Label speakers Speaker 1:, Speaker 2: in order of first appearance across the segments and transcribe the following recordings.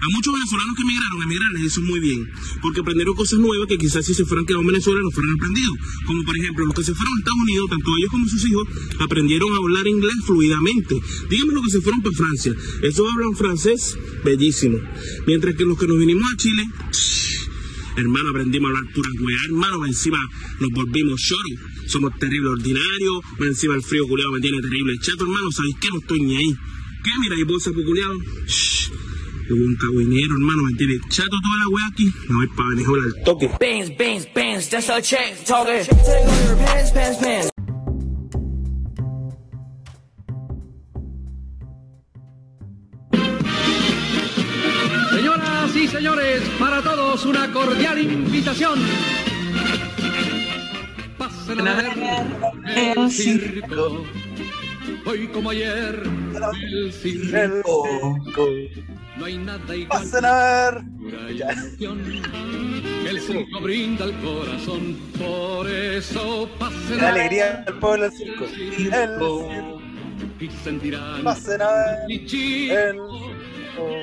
Speaker 1: A muchos venezolanos que emigraron, emigrar les hizo muy bien, porque aprendieron cosas nuevas que quizás si se fueran quedado en Venezuela no fueran aprendido. Como por ejemplo, los que se fueron a Estados Unidos, tanto ellos como sus hijos, aprendieron a hablar inglés fluidamente. Díganme los que se fueron para Francia. Esos hablan francés bellísimo. Mientras que los que nos vinimos a Chile, hermano, aprendimos a hablar pura weá, hermano, encima nos volvimos choros. Somos terrible ordinarios, encima el frío culiado me tiene terrible chato, hermano, ¿sabéis qué? No estoy ni ahí. ¿Qué? Mira, y bolsa culiado. Hubo un cagüinero, hermano, me tiene chato toda la wea aquí. Me voy para Venezuela al toque.
Speaker 2: Bands, bands, bands, that's our chain talking. Take off your pants, pants, pants.
Speaker 3: Señoras y señores, para todos una cordial invitación. Pasen a ver el circo. Hoy como ayer, el circo. No hay nada igual.
Speaker 4: Pasen a
Speaker 3: ilusión. El circo brinda al corazón, por eso pasen
Speaker 4: Qué
Speaker 3: a
Speaker 4: alegría al pueblo del circo.
Speaker 3: el
Speaker 4: El
Speaker 3: circo.
Speaker 4: circo.
Speaker 3: Y sentirán
Speaker 4: Pasen a ver. El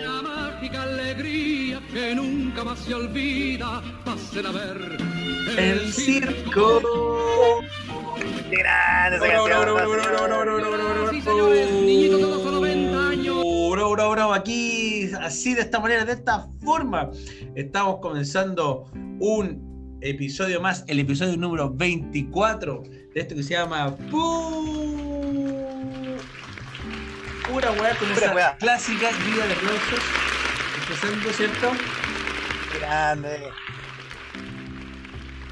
Speaker 3: La mágica alegría que nunca más se olvida. Pasen a ver
Speaker 4: El circo. Grande esa canción.
Speaker 3: Los 90 años.
Speaker 5: Bro, bro, bro, aquí, así de esta manera, de esta forma, estamos comenzando un episodio más, el episodio número 24 de esto que se llama Pu- Pura weá con
Speaker 4: Pura
Speaker 5: esa
Speaker 4: weá.
Speaker 5: clásica guía de aplausos. Empezando, ¿cierto?
Speaker 4: Grande.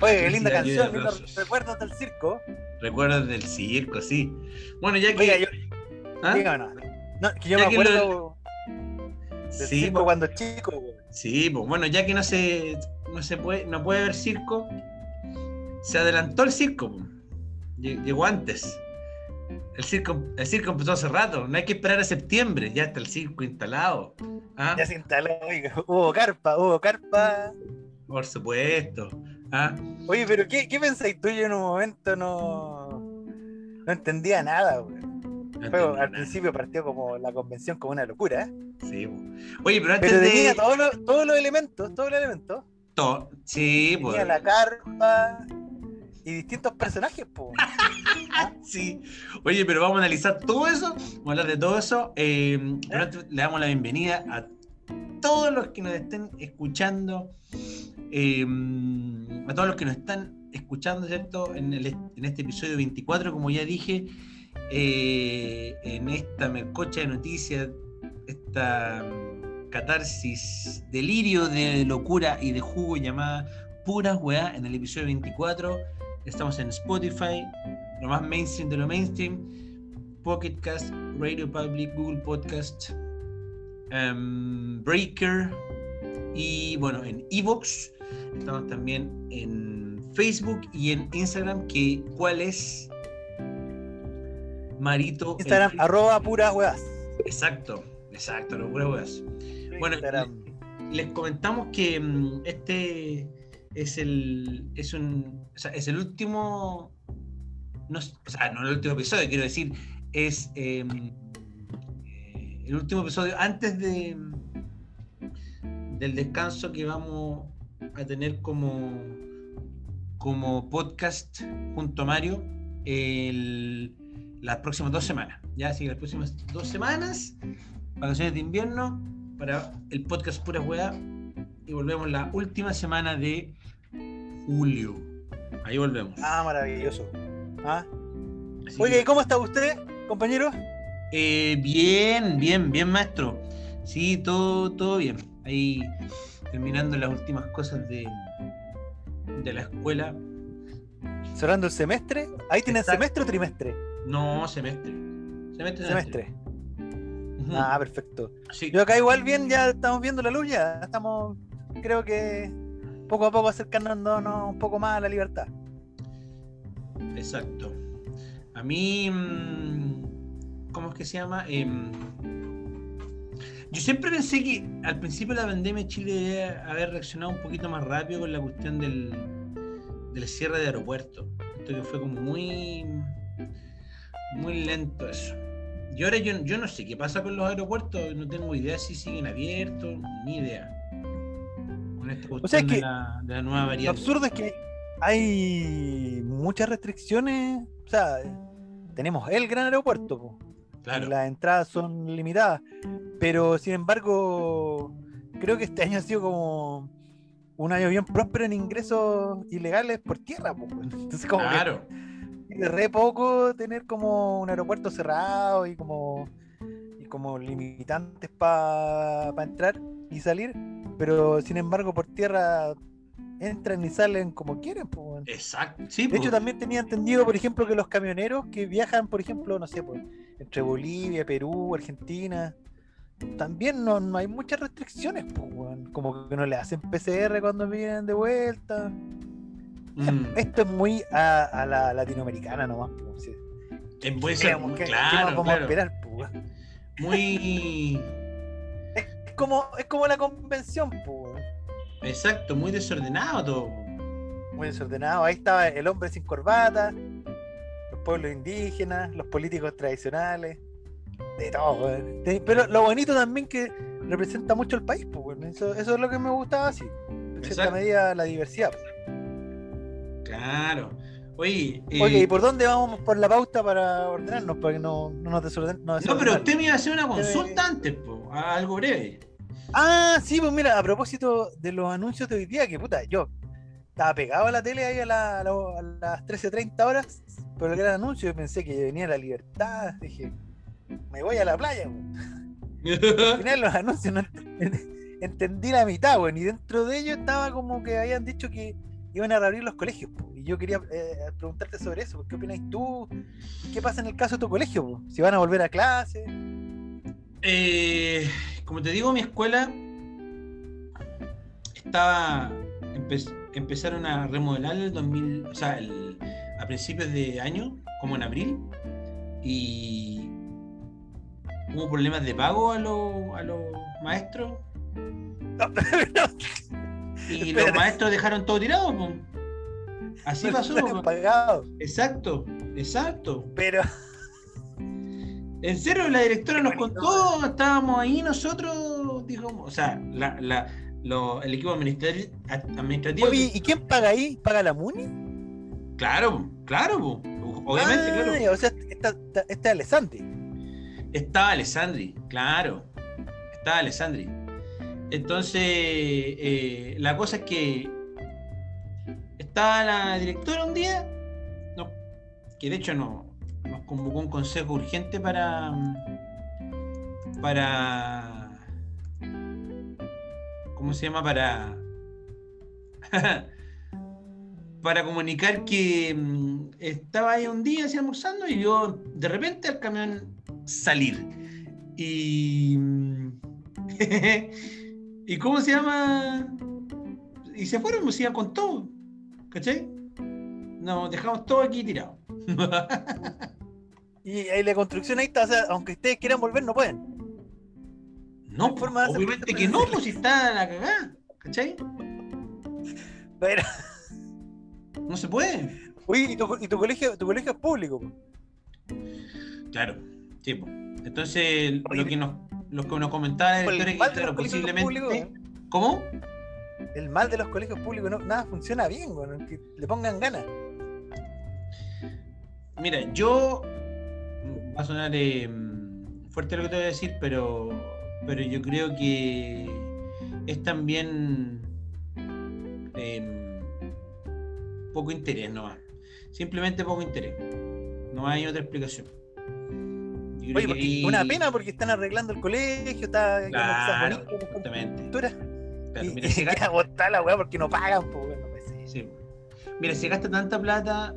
Speaker 4: Oye, qué linda canción, lindos recuerdos del circo.
Speaker 5: Recuerdas del circo, sí. Bueno, ya que.
Speaker 4: Oiga, yo,
Speaker 5: ¿Ah?
Speaker 4: No, que yo
Speaker 5: Ya
Speaker 4: me
Speaker 5: que
Speaker 4: acuerdo del
Speaker 5: Sí,
Speaker 4: circo
Speaker 5: po-
Speaker 4: cuando chico. güey.
Speaker 5: Sí, pues bueno, ya que no se, no se puede, no puede haber circo, se adelantó el circo. po. Llegó antes. El circo, el circo empezó hace rato, no hay que esperar a septiembre, ya está el circo instalado. ¿Ah?
Speaker 4: Ya se instaló, oiga, hubo carpa, hubo carpa.
Speaker 5: Por supuesto. ¿Ah?
Speaker 4: Oye, pero ¿qué, qué pensáis tú? Yo en un momento no, no entendía nada, güey.
Speaker 5: No entendí
Speaker 4: al
Speaker 5: nada.
Speaker 4: principio partió como la convención como una locura, ¿eh?
Speaker 5: Sí. Oye, pero antes
Speaker 4: Pero
Speaker 5: de.
Speaker 4: todos los, todos los elementos, todos los elementos.
Speaker 5: to- Sí.
Speaker 4: Tenía la carpa y distintos personajes, po.
Speaker 5: Sí. Oye, pero vamos a analizar todo eso, vamos a hablar de todo eso. Eh, pero le damos la bienvenida a todos los que nos estén escuchando, eh, a todos los que nos están escuchando, ¿cierto? En, el- en este episodio 24, como ya dije, eh, en esta mercocha de noticias, esta catarsis, delirio de locura y de jugo llamada Puras Weá en el episodio 24. Estamos en Spotify, lo más mainstream de lo mainstream, Pocket Cast, Radio Public, Google Podcast, em, Breaker y bueno, en Evox. Estamos también en Facebook y en Instagram, que ¿cuál es? Marito. el
Speaker 4: Instagram,
Speaker 5: Friki.
Speaker 4: arroba puras weas.
Speaker 5: Exacto, exacto, los huevos. Bueno,
Speaker 4: Instagram.
Speaker 5: Les comentamos que mm, este es el es un o sea, es el último no, o sea, no el último episodio, quiero decir, es eh, eh, el último episodio antes de del descanso que vamos a tener como como podcast junto a Mario el- las próximas dos semanas. Ya, así que las próximas dos semanas, vacaciones de invierno, para el podcast Pura Hueá. Y volvemos la última semana de julio. Ahí volvemos.
Speaker 4: Ah, maravilloso. Ah. Oye,
Speaker 5: que,
Speaker 4: ¿cómo está usted, compañero?
Speaker 5: eh, bien, bien, bien, maestro. Sí, todo, todo bien. Ahí terminando las últimas cosas de, de la escuela.
Speaker 4: ¿Cerrando el semestre? ¿Ahí tienen
Speaker 5: Exacto.
Speaker 4: semestre o trimestre?
Speaker 5: No, semestre. Semestre,
Speaker 4: Semestre. Ah, perfecto.
Speaker 5: Sí.
Speaker 4: Yo acá igual bien, ya estamos viendo la luz, ya estamos, creo que poco a poco acercándonos un poco más a la libertad.
Speaker 5: Exacto. A mí, mm, ¿cómo es que se llama? Em, yo siempre pensé que al principio de la pandemia Chile debía haber reaccionado un poquito más rápido con la cuestión del, del cierre de aeropuertos. Esto que fue como muy, muy lento eso. Y ahora yo, yo no sé qué pasa con los aeropuertos, no tengo idea si siguen abiertos, ni idea. Con esta
Speaker 4: sea,
Speaker 5: cuestión
Speaker 4: es
Speaker 5: de,
Speaker 4: que
Speaker 5: la, de la nueva
Speaker 4: Lo
Speaker 5: variante.
Speaker 4: absurdo es que hay muchas restricciones. O sea, tenemos el gran aeropuerto, po,
Speaker 5: Claro.
Speaker 4: las entradas son limitadas. Pero sin embargo, creo que este año ha sido como un año bien próspero en ingresos ilegales por tierra. po. Entonces, como que De re poco tener como un aeropuerto cerrado y como y como limitantes para entrar y salir, pero sin embargo por tierra entran y salen como quieren. pues.
Speaker 5: Exacto. Sí,
Speaker 4: De hecho, también tenía entendido, por ejemplo, que los camioneros que viajan, por ejemplo, no sé, pues, entre Bolivia, Perú, Argentina, también no, no hay muchas restricciones, pues, como que no le hacen PCR cuando vienen de vuelta.
Speaker 5: Mm.
Speaker 4: Esto es muy a, a la latinoamericana nomás. pues, sí.
Speaker 5: Puede ser
Speaker 4: Creemos
Speaker 5: muy
Speaker 4: que- ¿qué
Speaker 5: claro,
Speaker 4: vamos a esperar, pues?
Speaker 5: Muy.
Speaker 4: Es como, es como la convención, pues.
Speaker 5: Exacto, muy desordenado todo.
Speaker 4: muy desordenado. Ahí estaba el hombre sin corbata, los pueblos indígenas, los políticos tradicionales, de todo. De- Pero lo bonito también que representa mucho el país, pues, eso, eso es lo que me gustaba así. En cierta medida la diversidad.
Speaker 5: Claro. Oye, eh,
Speaker 4: Oye, ¿y por dónde vamos por la pauta para ordenarnos? Para que no, no nos desorden, no
Speaker 5: no, pero usted me iba a hacer una consulta antes, po, algo breve.
Speaker 4: Ah, sí, pues mira, a propósito de los anuncios de hoy día, que puta, yo estaba pegado a la tele ahí a, la- a la- a las 13.30 horas por el gran anuncio y pensé que venía la libertad. Dije, me voy a la playa. Al final los anuncios no entendí la mitad, weón, y dentro de ellos estaba como que habían dicho que iban a reabrir los colegios. po, Y yo quería eh, preguntarte sobre eso, ¿qué opinas tú? ¿Qué pasa en el caso de tu colegio? po? Si van a volver a clase.
Speaker 5: Eh, como te digo, mi escuela estaba. empe- empezaron a remodelar el 2000, o sea, el- a principios de año, como en abril, y hubo problemas de pago a, los- a los maestros,
Speaker 4: No, no,
Speaker 5: y
Speaker 4: Espérate.
Speaker 5: los maestros dejaron todo tirado. po. Así
Speaker 4: no
Speaker 5: pasó. po.
Speaker 4: pagados,
Speaker 5: Exacto, exacto.
Speaker 4: pero
Speaker 5: En serio, la directora nos contó, estábamos ahí nosotros, dijo, o sea, la, la- lo- el equipo administrati- administrativo.
Speaker 4: Oye, ¿y quién paga ahí? ¿Paga la MUNI?
Speaker 5: Claro, claro, obviamente,
Speaker 4: Ah,
Speaker 5: claro.
Speaker 4: O sea, está, está, está Alessandri.
Speaker 5: Estaba Alessandri, claro. Estaba Alessandri. Entonces, eh, la cosa es que estaba la directora un día, que de hecho no, nos convocó un consejo urgente para. para. ¿Cómo se llama? Para. para comunicar que mm, estaba ahí un día así almorzando y vio de repente al camión salir. Y. ¿Y cómo se llama? Y se fueron, pues iban con todo. ¿Cachai? Nos dejamos todo aquí tirado.
Speaker 4: Y ahí la construcción ahí está. O sea, aunque ustedes quieran volver, no pueden.
Speaker 5: No,
Speaker 4: hay forma
Speaker 5: obviamente que no, pues si está la cagada. ¿Cachai?
Speaker 4: Pero,
Speaker 5: No se puede.
Speaker 4: oye, ¿y tu, y tu colegio, tu colegio es público?
Speaker 5: Claro, sí, pues. Entonces,
Speaker 4: Oye,
Speaker 5: lo que nos, lo que nos comentaba
Speaker 4: el
Speaker 5: que,
Speaker 4: mal de los
Speaker 5: posiblemente.
Speaker 4: públicos,
Speaker 5: ¿Cómo?
Speaker 4: El mal de los colegios públicos, no, nada funciona bien, weón, que le pongan ganas.
Speaker 5: Mira, yo. Va a sonar eh, fuerte lo que te voy a decir, pero. Pero yo creo que es también. eh, poco interés nomás. Simplemente poco interés. No hay otra explicación.
Speaker 4: Oye, porque
Speaker 5: ahí-
Speaker 4: una pena porque están arreglando el colegio, está
Speaker 5: Claro,
Speaker 4: bonito, y,
Speaker 5: mira,
Speaker 4: y
Speaker 5: se gasta-
Speaker 4: la weá porque no pagan, pues bueno, pues sí.
Speaker 5: Mira, se gasta tanta plata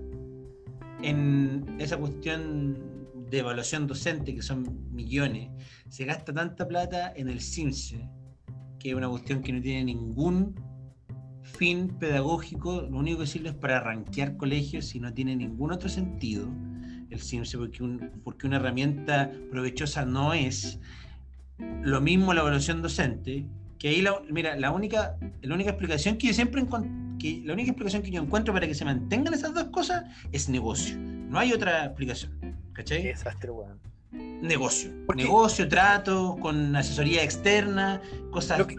Speaker 5: en esa cuestión de evaluación docente, que son millones, se gasta tanta plata en el CIMSE, que es una cuestión que no tiene ningún fin pedagógico, lo único que sirve es para rankear colegios y no tiene ningún otro sentido el CIMSE, porque, un- porque una herramienta provechosa no es. Lo mismo la evaluación docente, que ahí la, mira, la única, la única explicación que yo siempre que la única explicación que yo encuentro para que se mantengan esas dos cosas es negocio. No hay otra explicación.
Speaker 4: Qué
Speaker 5: ¿Cachai?
Speaker 4: desastre, weón.
Speaker 5: negocio. Negocio, trato, con asesoría externa, cosas
Speaker 4: que-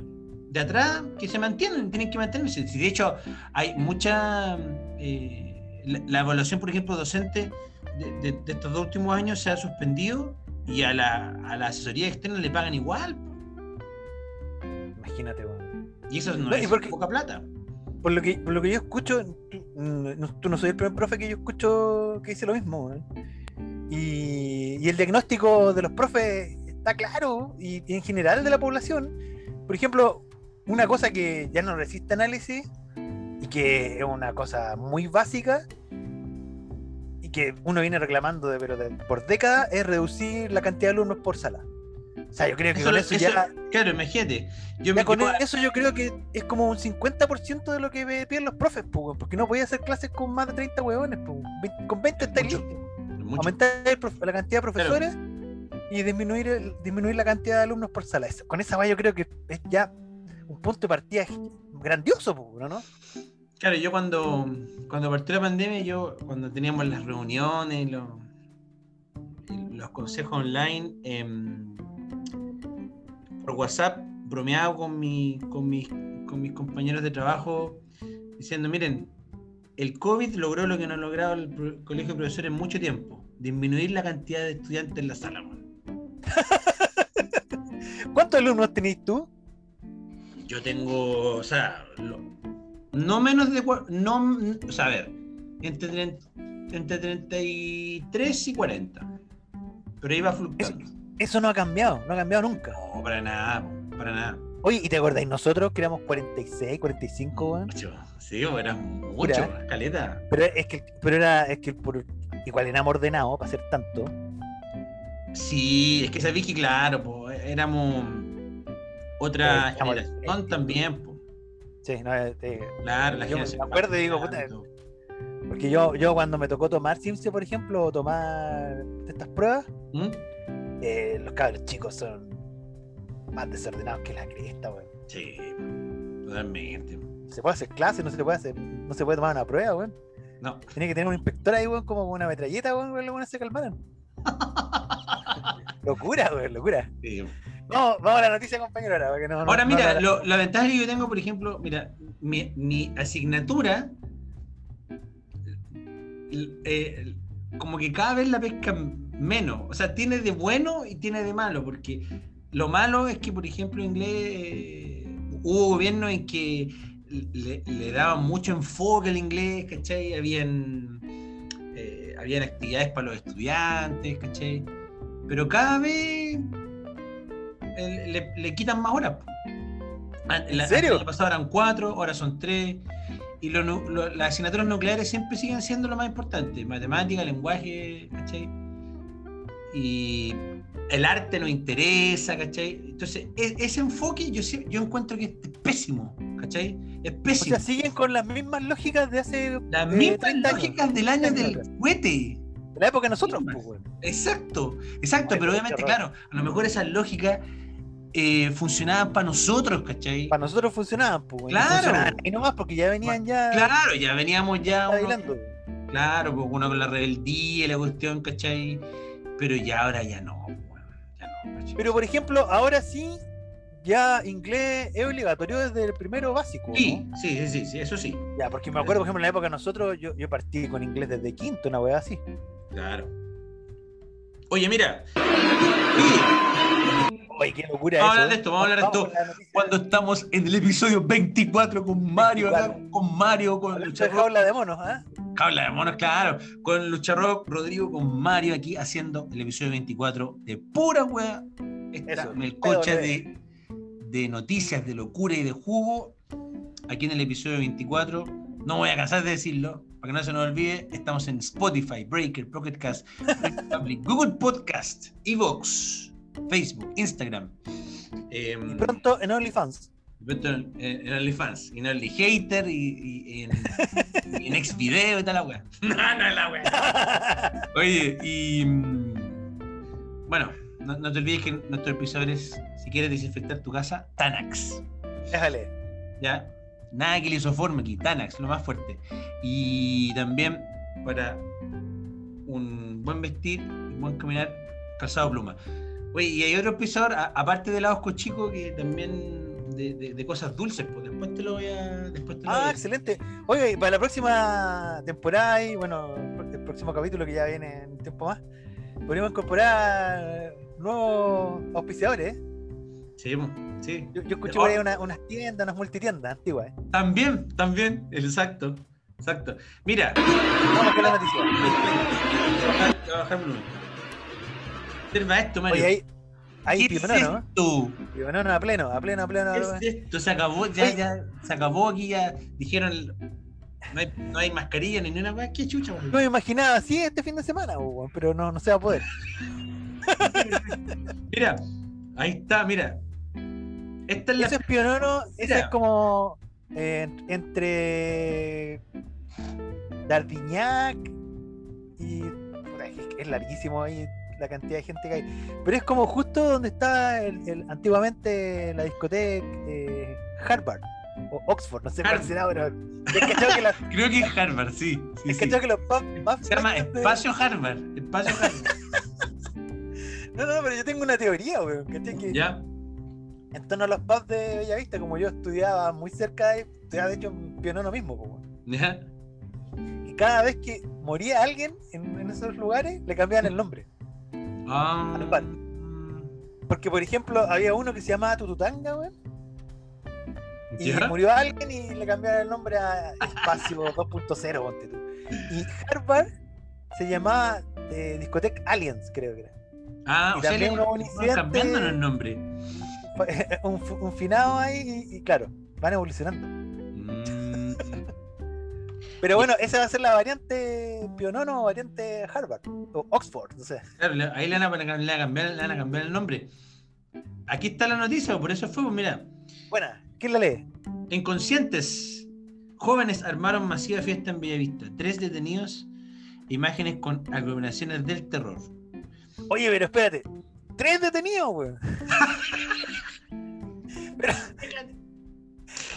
Speaker 5: de atrás que se mantienen, tienen que mantenerse. De hecho hay mucha... eh, la, la evaluación, por ejemplo, docente de, de- de estos dos últimos años se ha suspendido y a la, a la asesoría externa le pagan igual.
Speaker 4: Imagínate, weón.
Speaker 5: Y eso no,
Speaker 4: No,
Speaker 5: es
Speaker 4: porque-
Speaker 5: poca plata.
Speaker 4: Por lo que, por lo que yo escucho, tú no, tú no soy el primer profe que yo escucho que dice lo mismo. Y, y el diagnóstico de los profes está claro, y, y en general de la población. Por ejemplo, una cosa que ya no resiste análisis y que es una cosa muy básica que uno viene reclamando de, pero de- por décadas es reducir la cantidad de alumnos por sala. O sea, yo creo que
Speaker 5: Eso,
Speaker 4: con eso,
Speaker 5: eso-
Speaker 4: ya,
Speaker 5: claro, imagínate. Yo
Speaker 4: ya
Speaker 5: me
Speaker 4: con
Speaker 5: yo-
Speaker 4: eso yo creo que es como un 50% de lo que piden los profes, pues, porque no podía hacer clases con más de 30 huevones, pues, con 20 estáis
Speaker 5: Mucho.
Speaker 4: listos.
Speaker 5: mucho.
Speaker 4: Aumentar la cantidad de profesores y disminuir, el- disminuir la cantidad de alumnos por sala. Eso- con esa va yo creo que es ya un punto de partida grandioso, pues, ¿no?
Speaker 5: Claro, yo cuando, cuando partió la pandemia, yo cuando teníamos las reuniones, los, los consejos online, em, por WhatsApp, bromeado con, mi, con, mis, con mis compañeros de trabajo, diciendo, miren, el COVID logró lo que no ha logrado el colegio de profesores en mucho tiempo, disminuir la cantidad de estudiantes en la sala. weón".
Speaker 4: ¿Cuántos alumnos tenéis tú?
Speaker 5: Yo tengo, o sea, lo- no menos de, no, o sea, a ver, entre, entre 33 y 40. Pero iba fluctuando.
Speaker 4: Eso no ha cambiado, no ha cambiado nunca.
Speaker 5: No, para nada, para nada.
Speaker 4: Oye, ¿y te acordáis nosotros que éramos 46, 45, weón?
Speaker 5: Mucho, sí, era mucho,
Speaker 4: Pura.
Speaker 5: caleta.
Speaker 4: Pero es que, pero era, es que por, igual éramos ordenados para hacer tanto.
Speaker 5: Sí, es que sabéis que, claro, po, éramos otra generación también, po.
Speaker 4: Sí, no, eh,
Speaker 5: Claro, la
Speaker 4: Yo me acuerdo y digo, puta, porque yo, yo cuando me tocó tomar Simse, por ejemplo, o tomar estas pruebas,
Speaker 5: ¿Mm?
Speaker 4: eh, los cabros chicos son más desordenados que la cresta, weón.
Speaker 5: Sí, totalmente.
Speaker 4: Se puede hacer clase, no se puede hacer, no se puede tomar una prueba, weón.
Speaker 5: No,
Speaker 4: Tiene que tener un inspector ahí, weón, como una metralleta, weón, los weones se calmaran. locura, weón, locura.
Speaker 5: sí.
Speaker 4: Vamos, vamos a la noticia, compañero, ahora, no- no-
Speaker 5: Ahora
Speaker 4: no
Speaker 5: mira,
Speaker 4: la-
Speaker 5: lo- la ventaja que yo tengo, por ejemplo, mira, mi, mi asignatura, eh, como que cada vez la pesca menos. O sea, tiene de bueno y tiene de malo, porque lo malo es que, por ejemplo, inglés, eh, hubo gobiernos en que le, le daban mucho enfoque al inglés, ¿cachai? Habían, eh, habían actividades para los estudiantes, ¿cachai? Pero cada vez el- le, le quitan más horas. Ah,
Speaker 4: ¿En
Speaker 5: la-
Speaker 4: serio?
Speaker 5: El año pasado eran cuatro, ahora son tres. Y lo las asignaturas nucleares siempre siguen siendo lo más importante. Matemática, lenguaje, ¿cachai? Y el arte nos interesa, ¿cachai? Entonces, e- ese enfoque yo, yo encuentro que es pésimo, ¿cachai? Es
Speaker 4: O
Speaker 5: pésimo.
Speaker 4: sea, siguen con las mismas lógicas de hace
Speaker 5: Las mismas
Speaker 4: 30 años.
Speaker 5: lógicas del año
Speaker 4: 30
Speaker 5: del cohete.
Speaker 4: de la época de nosotros, pues.
Speaker 5: Exacto, exacto, pero obviamente, claro, a lo mejor esas lógicas eh, funcionaban para nosotros, ¿cachai?
Speaker 4: Para nosotros funcionaban, pues, weón. y
Speaker 5: Claro.
Speaker 4: funcionaban ahí nomás porque ya venían ya
Speaker 5: Claro, ya veníamos ya. uno-
Speaker 4: bailando.
Speaker 5: claro, pues uno con la rebeldía y la cuestión, ¿cachai? Pero ya ahora ya no, pues, bueno, ya no, ¿cachai?
Speaker 4: Pero por ejemplo, ahora sí, ya inglés es obligatorio desde el primero básico.
Speaker 5: Sí,
Speaker 4: ¿no?
Speaker 5: sí, sí, sí, sí, eso sí,
Speaker 4: Ya, porque me acuerdo, por ejemplo, en la época de nosotros, yo, yo partí con inglés desde quinto, una weá así.
Speaker 5: claro. Oye, mira. Oye,
Speaker 4: Oye, qué locura
Speaker 5: Vamos a hablar de esto, vamos a hablar de esto. cuando estamos en el episodio 24 con Mario, acá,
Speaker 4: 24.
Speaker 5: con Mario, con Lucha
Speaker 4: jaula de monos, ¿ah?
Speaker 5: Habla de monos, claro. Con Lucha Rock, Rodrigo, con Mario aquí haciendo el episodio 24 de pura wea. Esta
Speaker 4: Eso,
Speaker 5: melcocha de, de noticias, de locura y de jugo. Aquí en el episodio 24. No voy a cansar de decirlo, para que no se nos olvide. Estamos en Spotify, Breaker, Pocket Cast, Google Podcast, Evox, Facebook, Instagram. Em,
Speaker 4: Y pronto en OnlyFans.
Speaker 5: Pronto en, en OnlyFans y en Hater y, y en, y en Xvideo y tal la wea. No, no es la wea. Oye, y. mm, Bueno, no, no te olvides que nuestro episodio es: si quieres desinfectar tu casa, Tanax.
Speaker 4: Déjale.
Speaker 5: ¿Ya? Nada que le isoforme aquí, Tanax, lo más fuerte. Y también para un buen vestir, un buen caminar, calzado pluma. Oye, y hay otro auspiciador, aparte de Laos Chico, que también de, de- de cosas dulces, pues después te lo voy a. Después te lo voy
Speaker 4: Ah,
Speaker 5: a-
Speaker 4: excelente. Oye, y para la próxima temporada y bueno, el próximo capítulo que ya viene en un tiempo más, podríamos incorporar nuevos auspiciadores. ¿eh?
Speaker 5: Sí, mo, sí.
Speaker 4: Yo, yo escuché por ahí una- unas tiendas, unas multitiendas antiguas. ¿eh?
Speaker 5: También, también, exacto. Exacto. Mira,
Speaker 4: Vamos con la noticia.
Speaker 5: Observa esto, Mario.
Speaker 4: Oye, ahí, ahí
Speaker 5: ¿Qué.
Speaker 4: Pionono a pleno, a pleno, a pleno.
Speaker 5: ¿Qué es esto? Se acabó, ya,
Speaker 4: Oye.
Speaker 5: ya, se acabó aquí, ya dijeron, no hay, no hay mascarilla ni nada, weá, qué chucha.
Speaker 4: Yo me imaginaba así este fin de semana, pero no, no se va a poder.
Speaker 5: Mira, ahí está, mira. Esta es la.
Speaker 4: Ese es ese como eh, entre Dardignac y. Es larguísimo ahí la cantidad de gente que hay. Pero es como justo donde está el, el- antiguamente la discoteca eh, Harvard o Oxford, no sé cuál
Speaker 5: Harvard.
Speaker 4: será, pero. Es cachado que, la-
Speaker 5: Creo que es Harvard, sí. sí,
Speaker 4: es
Speaker 5: sí.
Speaker 4: que los más
Speaker 5: Se llama
Speaker 4: de-
Speaker 5: Espacio Harvard. Espacio Harvard.
Speaker 4: No, no, pero yo tengo una teoría, weón. ¿cachai? Que
Speaker 5: ¿Ya?
Speaker 4: en torno a los pubs de Bellavista, como yo estudiaba muy cerca de estudiaba de hecho Pionono mismo, weón.
Speaker 5: ¿Ya?
Speaker 4: Y cada vez que moría alguien en, en esos lugares, le cambiaban el nombre.
Speaker 5: Ah,
Speaker 4: Al bar. Porque, por ejemplo, había uno que se llamaba Tututanga, weón. Y
Speaker 5: ¿Ya?
Speaker 4: murió alguien y le cambiaron el nombre a Espacio 2.0, ponte tú. Y Harvard se llamaba eh, Discoteca Aliens, creo que era.
Speaker 5: Ah,
Speaker 4: y
Speaker 5: o
Speaker 4: también un
Speaker 5: cambiándonos el nombre.
Speaker 4: Fue un, finado ahí y, y claro, van evolucionando. Pero bueno, esa va a ser la variante Pionono o variante Harvard o Oxford, no sé.
Speaker 5: claro, ahí le van, a, le van a cambiar, le van a cambiar el nombre. Aquí está la noticia, por eso fue, pues mira.
Speaker 4: Buena, ¿quién la lee?
Speaker 5: Inconscientes. Jóvenes armaron masiva fiesta en Bellavista. Tres detenidos. Imágenes con aglomeraciones del terror.
Speaker 4: Oye, pero espérate, tres detenidos, weón. Pero-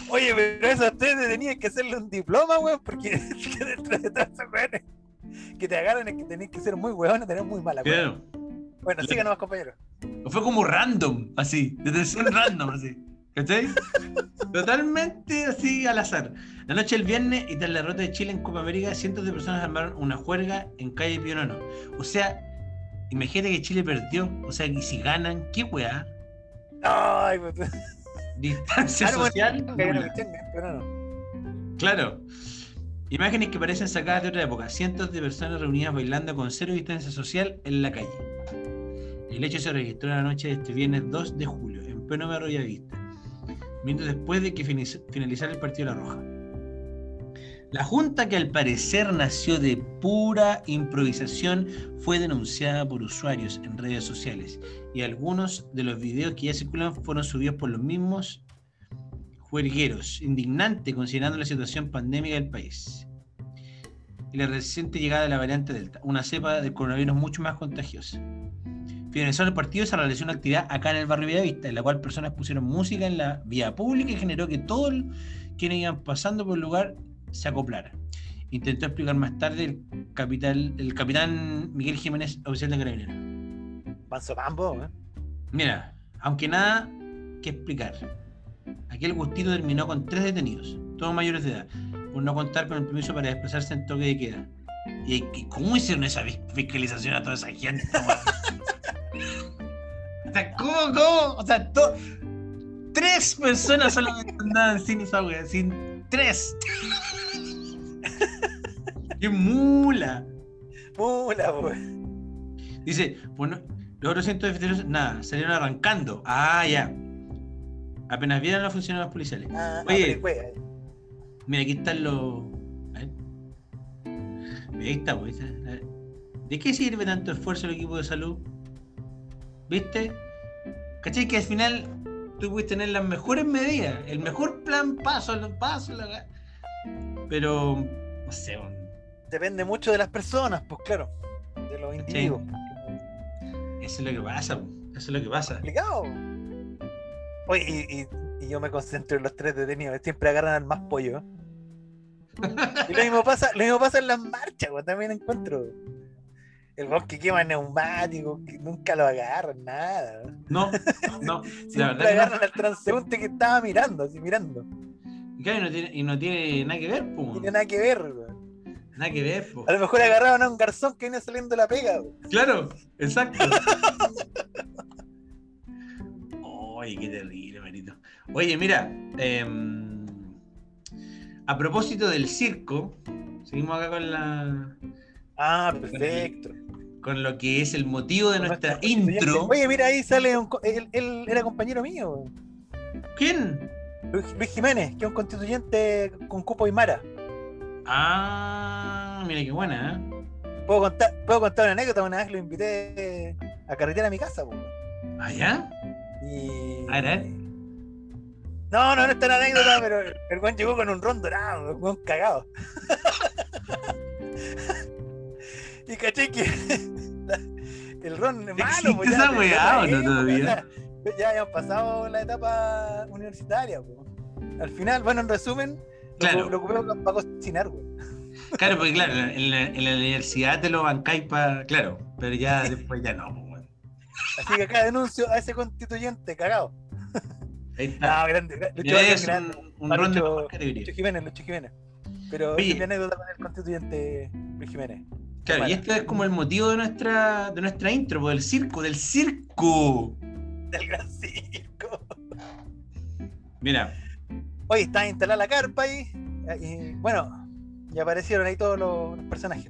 Speaker 4: Oye, pero esos tres detenidos hay que hacerle un diploma, weón, porque de todos esos weones que te agarran es que tenés que ser muy weón, tener muy mala weón.
Speaker 5: Claro.
Speaker 4: Bueno, síganos, compañeros.
Speaker 5: O fue como random, así. Detención random, así. ¿Cachai? Totalmente así al azar. La noche del viernes y tras la derrota de Chile en Copa América, cientos de personas armaron una juerga en calle Pionono. O sea, imagínate que Chile perdió. O sea, que si ganan, ¿qué weá?
Speaker 4: Ay, pues,
Speaker 5: Distancia
Speaker 4: Árbol,
Speaker 5: social.
Speaker 4: pero no.
Speaker 5: Claro. Imágenes que parecen sacadas de otra época. Cientos de personas reunidas bailando con cero distancia social en la calle. El hecho se registró la noche de este viernes 2 de julio, en pleno barrio Bellavista, minutos después de que finalizara el partido de la Roja. La junta, que al parecer nació de pura improvisación, fue denunciada por usuarios en redes sociales y algunos de los videos que ya circulan fueron subidos por los mismos juergueros, indignante considerando la situación pandémica del país y la reciente llegada de la variante Delta, una cepa de coronavirus mucho más contagiosa. Finalizó el partido, se realizó una actividad acá en el barrio Bellavista, en la cual personas pusieron música en la vía pública y generó que todos quienes iban pasando por el lugar se acoplaran. Intentó explicar más tarde el, capital, el capitán Miguel Jiménez, oficial de Carabineros.
Speaker 4: Manso Campo, ¿eh?
Speaker 5: Mira, aunque nada que explicar. Aquel gustito terminó con tres detenidos, todos mayores de edad, por no contar con el permiso para desplazarse en toque de queda. ¿Y y cómo hicieron esa fis- fiscalización a toda esa gente? o sea, ¿cómo, cómo? O sea, to- tres personas solamente andaban sin esa wea, sin tres. ¡Qué mula!
Speaker 4: Mula, weón.
Speaker 5: Dice, bueno, los otros cientos de festejos, nada, salieron arrancando. Ah, ya. Apenas vieron los funcionarios policiales.
Speaker 4: Ah,
Speaker 5: Oye.
Speaker 4: no, pero, wea,
Speaker 5: Mira, aquí están los. a ver. Ahí está, pues. ¿De qué sirve tanto esfuerzo el equipo de salud? ¿Viste? ¿Cachai? Que al final tú puedes tener las mejores medidas, el mejor plan paso a paso, la. Pero, no sé,
Speaker 4: Depende mucho de las personas, pues claro. De los individuos.
Speaker 5: Eso es lo que pasa, eso es lo que pasa.
Speaker 4: Complicado. Oye, y, y- y yo me concentro en los tres detenidos. Siempre agarran al más pollo. Y lo mismo pasa, lo mismo pasa en las marchas. También encuentro. El weón que quema neumáticos, que nunca lo agarran, nada.
Speaker 5: No, no, la
Speaker 4: Siempre
Speaker 5: no.
Speaker 4: agarran al transeúnte que estaba mirando, así mirando.
Speaker 5: Y claro, y no tiene, y no tiene nada que ver, po,
Speaker 4: No tiene nada que ver.
Speaker 5: Nada que ver, po.
Speaker 4: A lo mejor agarraban a un garzón que venía saliendo de la pega, weón.
Speaker 5: Claro, exacto. Oye, qué terrible, Marito. Oye, mira, em, a propósito del circo, seguimos acá con la
Speaker 4: Ah, perfecto.
Speaker 5: con lo que es el motivo de
Speaker 4: Con
Speaker 5: nuestra intro.
Speaker 4: Oye, mira, ahí sale un. Él, él era compañero mío.
Speaker 5: ¿Quién?
Speaker 4: Luis, Luis Jiménez, que es un constituyente con cupo y mara.
Speaker 5: Ah, mira qué buena, ¿eh?
Speaker 4: ¿Puedo contar, puedo contar una anécdota. Una vez lo invité a carretera a mi casa, weón.
Speaker 5: ¿Allá?
Speaker 4: Y.
Speaker 5: A ver.
Speaker 4: No, no, no está la anécdota, pero el weón llegó con un ron dorado, weón cagado. y caché que el ron es malo,
Speaker 5: ¿Existe
Speaker 4: pues ya,
Speaker 5: weá
Speaker 4: ya
Speaker 5: no todavía?
Speaker 4: Ya, ya pasado la etapa universitaria, pues. Al final, bueno, en resumen,
Speaker 5: Claro.
Speaker 4: lo, ocupé para cocinar, weón.
Speaker 5: Claro, porque claro, en la, en la universidad te lo bancáis para. Claro, pero ya después ya no, pues, weón.
Speaker 4: Así que acá denuncio a ese constituyente cagado.
Speaker 5: Ahí está.
Speaker 4: No, grande, gra- Lucho
Speaker 5: es
Speaker 4: grande.
Speaker 5: un, un ron de
Speaker 4: Lucho-
Speaker 5: mejor categoría.
Speaker 4: Lucho Jiménez, Lucho Jiménez. Pero
Speaker 5: Oye.
Speaker 4: es mi anécdota con el constituyente Luis Jiménez.
Speaker 5: Claro, y esto es como el motivo de nuestra, de nuestra intro, pues, del circo, del circo.
Speaker 4: Del gran circo.
Speaker 5: Mira,
Speaker 4: Oye, está instalada la carpa ahí. Y bueno, y aparecieron ahí todos los, los personajes.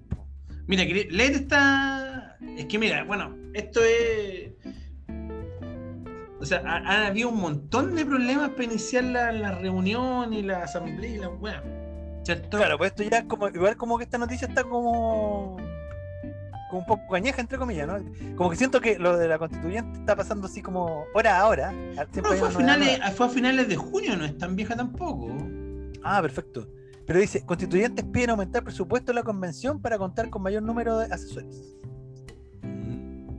Speaker 5: mira, léete esta. Es que mira, bueno, esto es. O sea, ha- habido un montón de problemas para iniciar la, la reunión y la asamblea y la. ¿Cierto?
Speaker 4: Claro, pues esto ya es como, igual como que esta noticia está como, como un poco cañeja, entre comillas, ¿no? Como que siento que lo de la constituyente está pasando así como hora a hora. Hay
Speaker 5: fue, a finales, fue a finales de junio, no es tan vieja tampoco.
Speaker 4: Ah, perfecto. Pero dice, constituyentes piden aumentar presupuesto de la convención para contar con mayor número de asesores.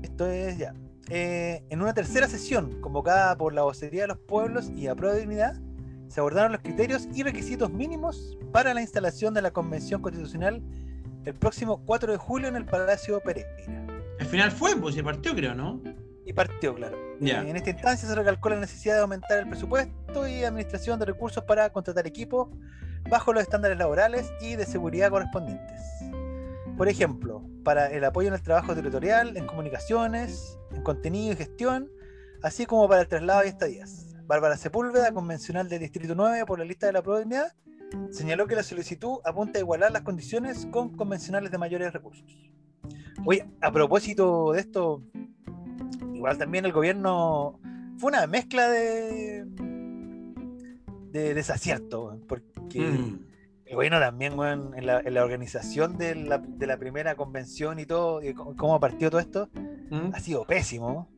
Speaker 4: Esto es ya. Eh, en una tercera sesión convocada por la vocería de los pueblos y a prueba de dignidad, se abordaron los criterios y requisitos mínimos para la instalación de la convención constitucional el próximo 4 de julio en el Palacio Pereira.
Speaker 5: Al final fue, pues se partió, creo, ¿no?
Speaker 4: Y partió, claro.
Speaker 5: Ya.
Speaker 4: Eh, en esta instancia se recalcó la necesidad de aumentar el presupuesto y administración de recursos para contratar equipos bajo los estándares laborales y de seguridad correspondientes. Por ejemplo, para el apoyo en el trabajo territorial, en comunicaciones, en contenido y gestión, así como para el traslado y estadías. Bárbara Sepúlveda, convencional del Distrito 9 por la lista de la probabilidad, señaló que la solicitud apunta a igualar las condiciones con convencionales de mayores recursos. Oye, a propósito de esto, igual también el gobierno fue una mezcla de de desacierto, porque
Speaker 5: Mm.
Speaker 4: el gobierno también, en la, en la organización de la, de la primera convención y todo, y cómo partió todo esto,
Speaker 5: Mm.
Speaker 4: ha sido pésimo.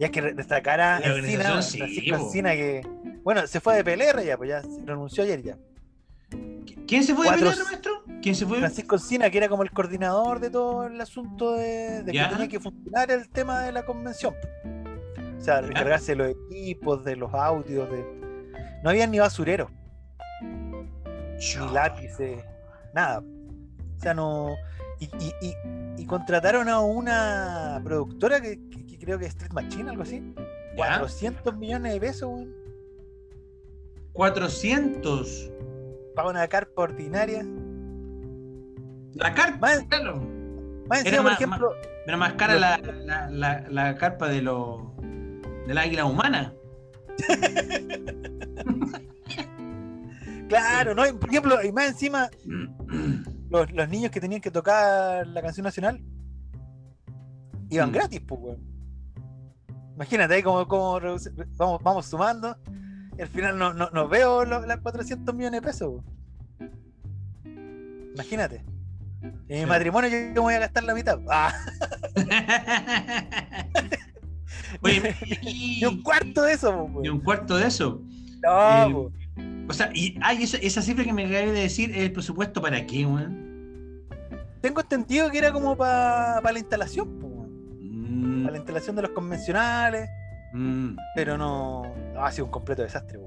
Speaker 4: Y hay que re- destacar a
Speaker 5: La
Speaker 4: Encina,
Speaker 5: sí,
Speaker 4: Francisco. Encina, que, bueno, se fue de PLR ya, pues ya se renunció ayer ya.
Speaker 5: ¿Quién se fue de
Speaker 4: Cuatro-
Speaker 5: pelear, maestro? ¿Quién se fue?
Speaker 4: Francisco Encina, que era como el coordinador de todo el asunto de, de que
Speaker 5: Ya.
Speaker 4: tenía que funcionar el tema de la convención. O sea, encargarse de los equipos, de los audios, de... No había ni basurero, ni lápices, nada. O sea, no... Y, y- y- y contrataron a una productora que, que- que creo que es Street Machine, algo así.
Speaker 5: ¿Ya?
Speaker 4: 400 millones de pesos, weón.
Speaker 5: 400.
Speaker 4: Para una carpa ordinaria.
Speaker 5: La carpa,
Speaker 4: Más-
Speaker 5: claro.
Speaker 4: Más
Speaker 5: Era
Speaker 4: encima, por
Speaker 5: más-
Speaker 4: ejemplo...
Speaker 5: Era más cara la, la, la, la carpa de los de la águila humana.
Speaker 4: Claro, ¿no? Por ejemplo, y más encima, los, los niños que tenían que tocar la canción nacional iban
Speaker 5: Mm.
Speaker 4: gratis, pues, weón. Imagínate ahí como, como vamos, vamos sumando. Y al final no, no, no veo los, las 400 millones de pesos. Imagínate. En mi
Speaker 5: Sí.
Speaker 4: matrimonio yo, yo me voy a gastar la mitad. Ah,
Speaker 5: Oye, y,
Speaker 4: y un cuarto de eso, pues,
Speaker 5: y un cuarto de eso.
Speaker 4: No,
Speaker 5: eh. O sea, y ay, esa, esa cifra que me acabé de decir es el presupuesto para qué, weón.
Speaker 4: Tengo entendido que era como para la instalación, pues, weón.
Speaker 5: Mm,
Speaker 4: Para la instalación de los convencionales.
Speaker 5: mm.
Speaker 4: Pero no, ha sido un completo desastre.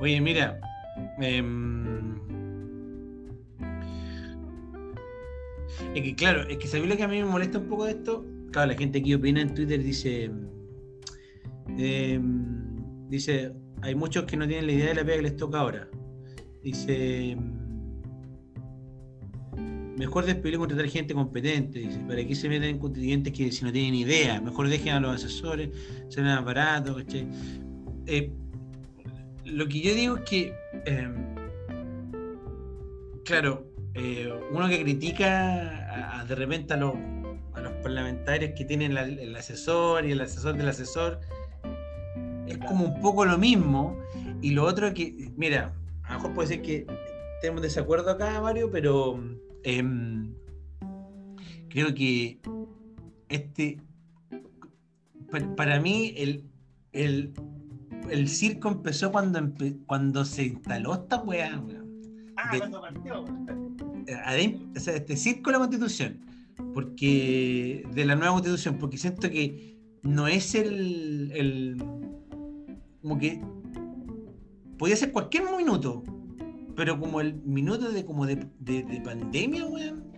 Speaker 5: Oye, mira. em, Es que claro, es que sabéis lo que a mí me molesta un poco de esto. Claro, la gente que opina en Twitter dice. eh, dice, hay muchos que no tienen la idea de la pega que les toca ahora. Dice. Mejor despedir y contratar gente competente. Dice, ¿para qué se meten en contribuyentes que si no tienen idea? Mejor dejen a los asesores, se más barato, ¿cachai? Eh, lo que yo digo es que. eh, claro, eh, uno que critica a- a de repente a los, a los parlamentarios que tienen la- el asesor y el asesor del asesor es como un poco lo mismo. Y lo otro que, mira, a lo mejor puede ser que tenemos desacuerdo acá, Mario, pero em, creo que este, pa- para mí, el, el, el circo empezó cuando, empe- cuando se instaló esta weá,
Speaker 4: Ah, cuando partió.
Speaker 5: eh, adem- o sea, este circo de la constitución, porque de la nueva constitución, porque siento que no es el, el como que podía ser cualquier minuto, pero como el minuto de como de, de- de pandemia, weón.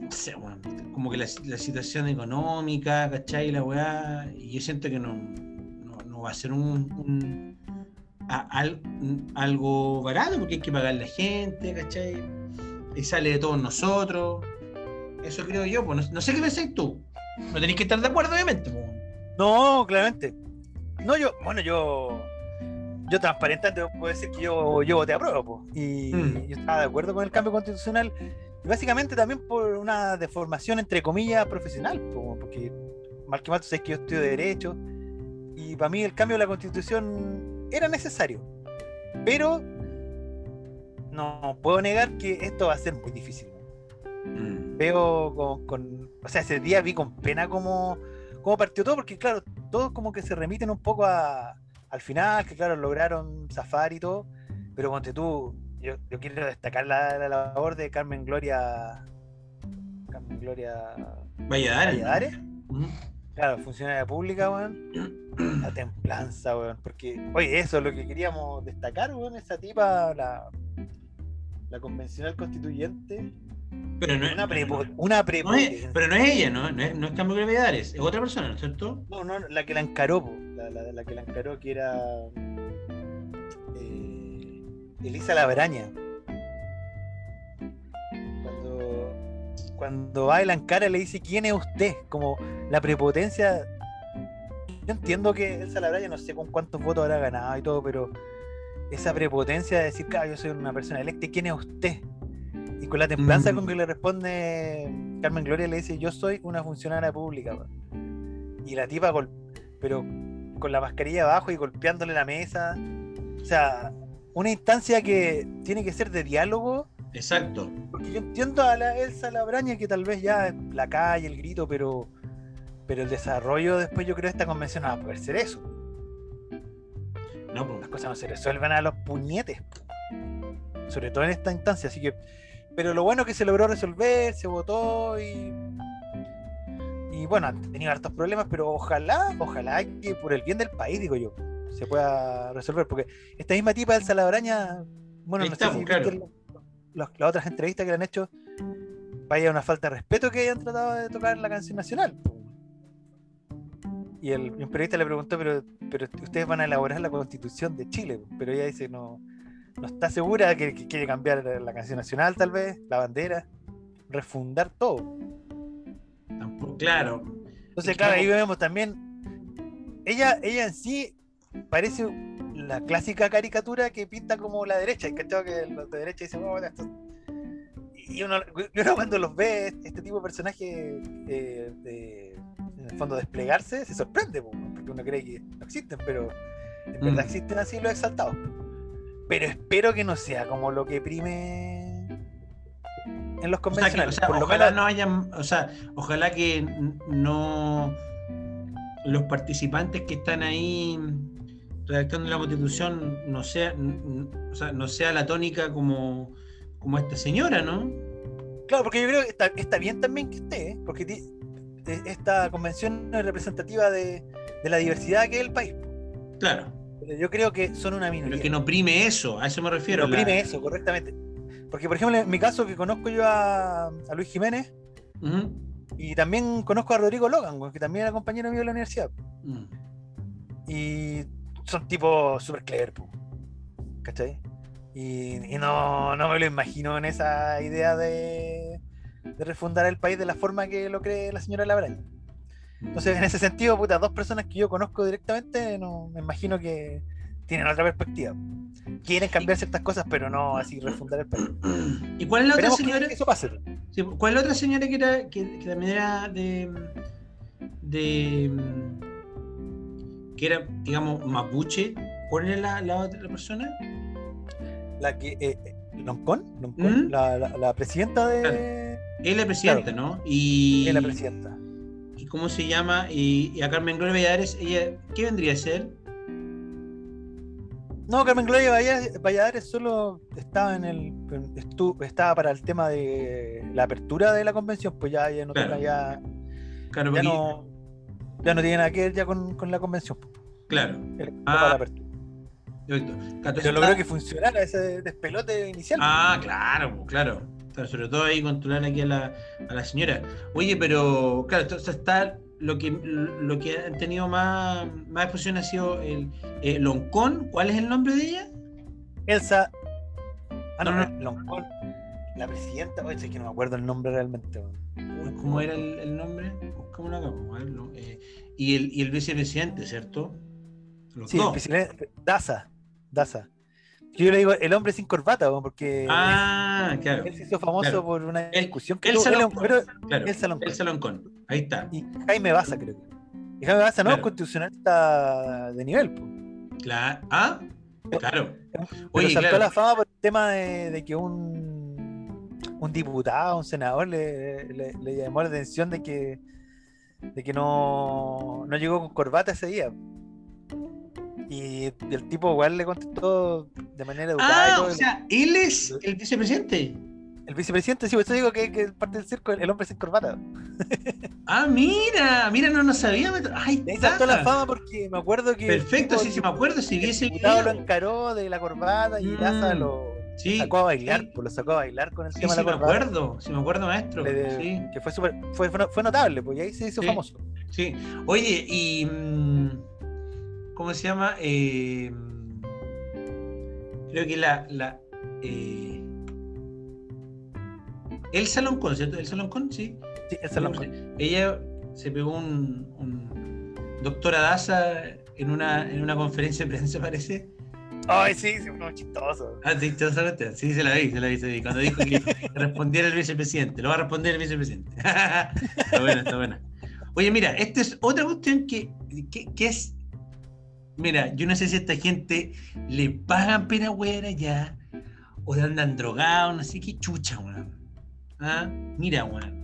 Speaker 5: No sé, weón, como que la, situación económica, ¿cachai? La weá, y yo siento que no, no, va a ser un, algo barato porque hay que pagar la gente, ¿cachai? Y sale de todos nosotros. Eso creo yo, pues no, no sé qué pensáis tú. No tenéis que estar de acuerdo, obviamente. pues.
Speaker 4: No, claramente. No, yo, bueno, yo. Yo transparente puedo decir que yo, yo voté a prueba, po, y
Speaker 5: Mm.
Speaker 4: yo estaba de acuerdo con el cambio constitucional, y básicamente también por una deformación, entre comillas, profesional, po, porque mal que mal tú sabes que yo estudio Derecho, y para mí el cambio de la constitución era necesario, pero no puedo negar que esto va a ser muy difícil. veo con, con- o sea, ese día vi con pena cómo, cómo partió todo, porque claro, todos como que se remiten un poco a, al final, que claro, lograron zafar y todo, pero ponte tú, yo, yo quiero destacar la, la labor de Carmen Gloria, Carmen Gloria
Speaker 5: Valladares.
Speaker 4: Valladares, claro, funcionaria pública, weón, la templanza, weón, porque, oye, eso es lo que queríamos destacar, weón, esa tipa, la, la convencional constituyente,
Speaker 5: Pero no,
Speaker 4: una,
Speaker 5: no-
Speaker 4: prepo-
Speaker 5: no-
Speaker 4: una
Speaker 5: no es,
Speaker 4: prepotencia.
Speaker 5: pero no es ella, ¿no? No es, no es Cambio de Valladares, es otra persona, ¿no es cierto?
Speaker 4: No, no, la que la encaró, po, la, la- la que la encaró que era eh, Elisa Labraña. Cuando, cuando va y la encara le dice quién es usted, como la prepotencia. Yo entiendo que Elsa Labraña no sé con cuántos votos habrá ganado y todo, pero esa prepotencia de decir, claro, yo soy una persona electa, ¿quién es usted? Y con la templanza
Speaker 5: Mm.
Speaker 4: con que le responde Carmen Gloria le dice, yo soy una funcionaria pública. po". Y la tipa, pero con la mascarilla abajo y golpeándole la mesa. O sea, una instancia que tiene que ser de diálogo.
Speaker 5: Exacto.
Speaker 4: Porque yo entiendo a la Elsa Labraña que tal vez ya es la calle, el grito, pero, pero el desarrollo después yo creo de esta convención no va a poder ser eso.
Speaker 5: No, pues.
Speaker 4: Las cosas no se resuelven a los puñetes. Sobre todo en esta instancia. Así que. Pero lo bueno es que se logró resolver, se votó y. Y bueno, han tenido hartos problemas, pero ojalá, ojalá que por el bien del país, digo yo, se pueda resolver. Porque esta misma tipa del Salabraña, bueno, no sé si
Speaker 5: claro.
Speaker 4: las otras entrevistas que le han hecho, vaya una falta de respeto que hayan tratado de tocar la canción nacional. Y el, periodista le preguntó, pero, pero ustedes van a elaborar la constitución de Chile, pero ella dice, no, no está segura, que, que quiere cambiar la canción nacional tal vez, la bandera, refundar todo.
Speaker 5: Claro.
Speaker 4: Entonces, claro, ahí vemos también, ella, ella en sí parece la clásica caricatura que pinta como la derecha, y cachado que los de derecha dicen, "Oh, esto-". y uno, uno cuando los ve, este tipo de personajes eh, de, en el fondo desplegarse, se sorprende, po, porque uno cree que no existen, pero en
Speaker 5: Mm.
Speaker 4: verdad existen así los exaltados. Pero espero que no sea como lo que prime en los
Speaker 5: O sea, que, o
Speaker 4: convencionales.
Speaker 5: sea,
Speaker 4: por lo
Speaker 5: ojalá
Speaker 4: menos-
Speaker 5: no hayan, o sea, ojalá que no los participantes que están ahí redactando la constitución no sea, o sea, no sea la tónica como, como esta señora, ¿no?
Speaker 4: Claro, porque yo creo que está, está bien también que esté, ¿eh? porque ti- e- esta convención es representativa de, de la diversidad que es el país.
Speaker 5: Claro,
Speaker 4: Pero yo creo que son una minoría.
Speaker 5: pero que no prime eso, a eso me refiero.
Speaker 4: no
Speaker 5: la-
Speaker 4: prime eso, correctamente. Porque, por ejemplo, en mi caso, que conozco yo a, a Luis Jiménez
Speaker 5: Ujú.
Speaker 4: y también conozco a Rodrigo Logan, que también era compañero mío de la universidad.
Speaker 5: Mm.
Speaker 4: Y son tipos súper clever, ¿cachai? Y, y no, no me lo imagino en esa idea de, de refundar el país de la forma que lo cree la señora Labraña. Entonces, en ese sentido, puta, dos personas que yo conozco directamente, no me imagino que tienen otra perspectiva. Quieren cambiar ciertas cosas, pero no así refundar el país.
Speaker 5: ¿Y cuál es la otra señora?
Speaker 4: que eso pase.
Speaker 5: Sí, ¿Cuál es la otra señora que, era, que, que también era de. de. que era, digamos, mapuche? ¿Cuál era la, la otra persona?
Speaker 4: La que. Eh, eh, Loncón, Loncón,
Speaker 5: ¿Mm?
Speaker 4: la, la- la presidenta de.
Speaker 5: Es la presidenta, ¿no? Y.
Speaker 4: Es la presidenta.
Speaker 5: ¿Y cómo se llama? Y, y a Carmen Gloria Valladares, ella, ¿qué vendría a ser?
Speaker 4: No, Carmen Gloria Valla- Valladares solo estaba en el. estu- estaba para el tema de la apertura de la convención, pues ya, ya no
Speaker 5: Claro.
Speaker 4: ya,
Speaker 5: Claro,
Speaker 4: ya no. Ya no tiene nada que ver ya con, con la convención. pues,
Speaker 5: claro.
Speaker 4: para
Speaker 5: Ah,
Speaker 4: la apertura. Pero logró que funcionara ese despelote inicial.
Speaker 5: Ah, claro, pues, claro. Claro, Sobre todo ahí controlar aquí a la, a la señora. Oye, pero claro, entonces está lo que lo que han tenido más, más exposición ha sido el eh, Loncón. ¿Cuál es el nombre de ella?
Speaker 4: Elsa. Ah, no,
Speaker 5: No, no.
Speaker 4: Loncón. La presidenta, oye, es que no me acuerdo el nombre realmente.
Speaker 5: ¿Cómo era el, el nombre? Buscámoslo acá, vamos a verlo. Eh, y, el, y el vicepresidente, ¿cierto? Los
Speaker 4: Sí,
Speaker 5: dos.
Speaker 4: Daza. Daza. Yo le digo el hombre sin corbata, porque
Speaker 5: Ah, claro.
Speaker 4: él se hizo famoso
Speaker 5: claro.
Speaker 4: por una
Speaker 5: El-
Speaker 4: discusión que
Speaker 5: Elsa
Speaker 4: tuvo. Pero-
Speaker 5: claro.
Speaker 4: Elsa Loncón.
Speaker 5: Elsa Loncón. Ahí está.
Speaker 4: y Jaime Baza, creo que. Y Jaime Baza no es constitucionalista de nivel.
Speaker 5: Claro. Ah, claro.
Speaker 4: pero
Speaker 5: Oye,
Speaker 4: saltó la fama por el tema de, de que un, un diputado, un senador le, le- le llamó la atención de que de que no, no llegó con corbata ese día. Y, el tipo igual le contestó de manera educada. y
Speaker 5: Ah, o sea, él es el vicepresidente.
Speaker 4: el vicepresidente, sí, por eso digo que, que parte del circo, el hombre sin corbata.
Speaker 5: Ah, mira, mira, no, no sabía. Ay,
Speaker 4: ahí saltó la fama porque me acuerdo que.
Speaker 5: Perfecto,
Speaker 4: tipo-
Speaker 5: sí, sí, me acuerdo, si vi
Speaker 4: el
Speaker 5: ese
Speaker 4: diputado lo
Speaker 5: video.
Speaker 4: encaró de la corbata y Daza
Speaker 5: Mm,
Speaker 4: lo
Speaker 5: Sí,
Speaker 4: sacó a bailar,
Speaker 5: sí.
Speaker 4: pues lo sacó a bailar con el
Speaker 5: sí,
Speaker 4: tema
Speaker 5: sí,
Speaker 4: de
Speaker 5: me
Speaker 4: la corbata.
Speaker 5: acuerdo, sí, me acuerdo, maestro. Sí,
Speaker 4: Que fue súper, fue, notable, pues y ahí se hizo
Speaker 5: Sí.
Speaker 4: famoso.
Speaker 5: sí. Oye, y. mm, ¿Cómo se llama? Eh, creo que la. la eh, Elsa Loncón, ¿cierto? Elsa Loncón, sí.
Speaker 4: Sí, el salón.
Speaker 5: Ella se pegó un, un doctora Daza en una, en una conferencia de prensa, parece.
Speaker 4: Ay, sí, sí, fue chistoso.
Speaker 5: Ah, sí, ¿te das cuenta? Sí, se la vi, se la vi, se la vi. Cuando dijo que respondiera el vicepresidente, lo va a responder el vicepresidente. está buena, está buena. Oye, mira, esta es otra cuestión que, que, que es. Mira, yo no sé si a esta gente le pagan pena güera ya, o andan drogados, no sé qué chucha, weón. Ah, mira, weón.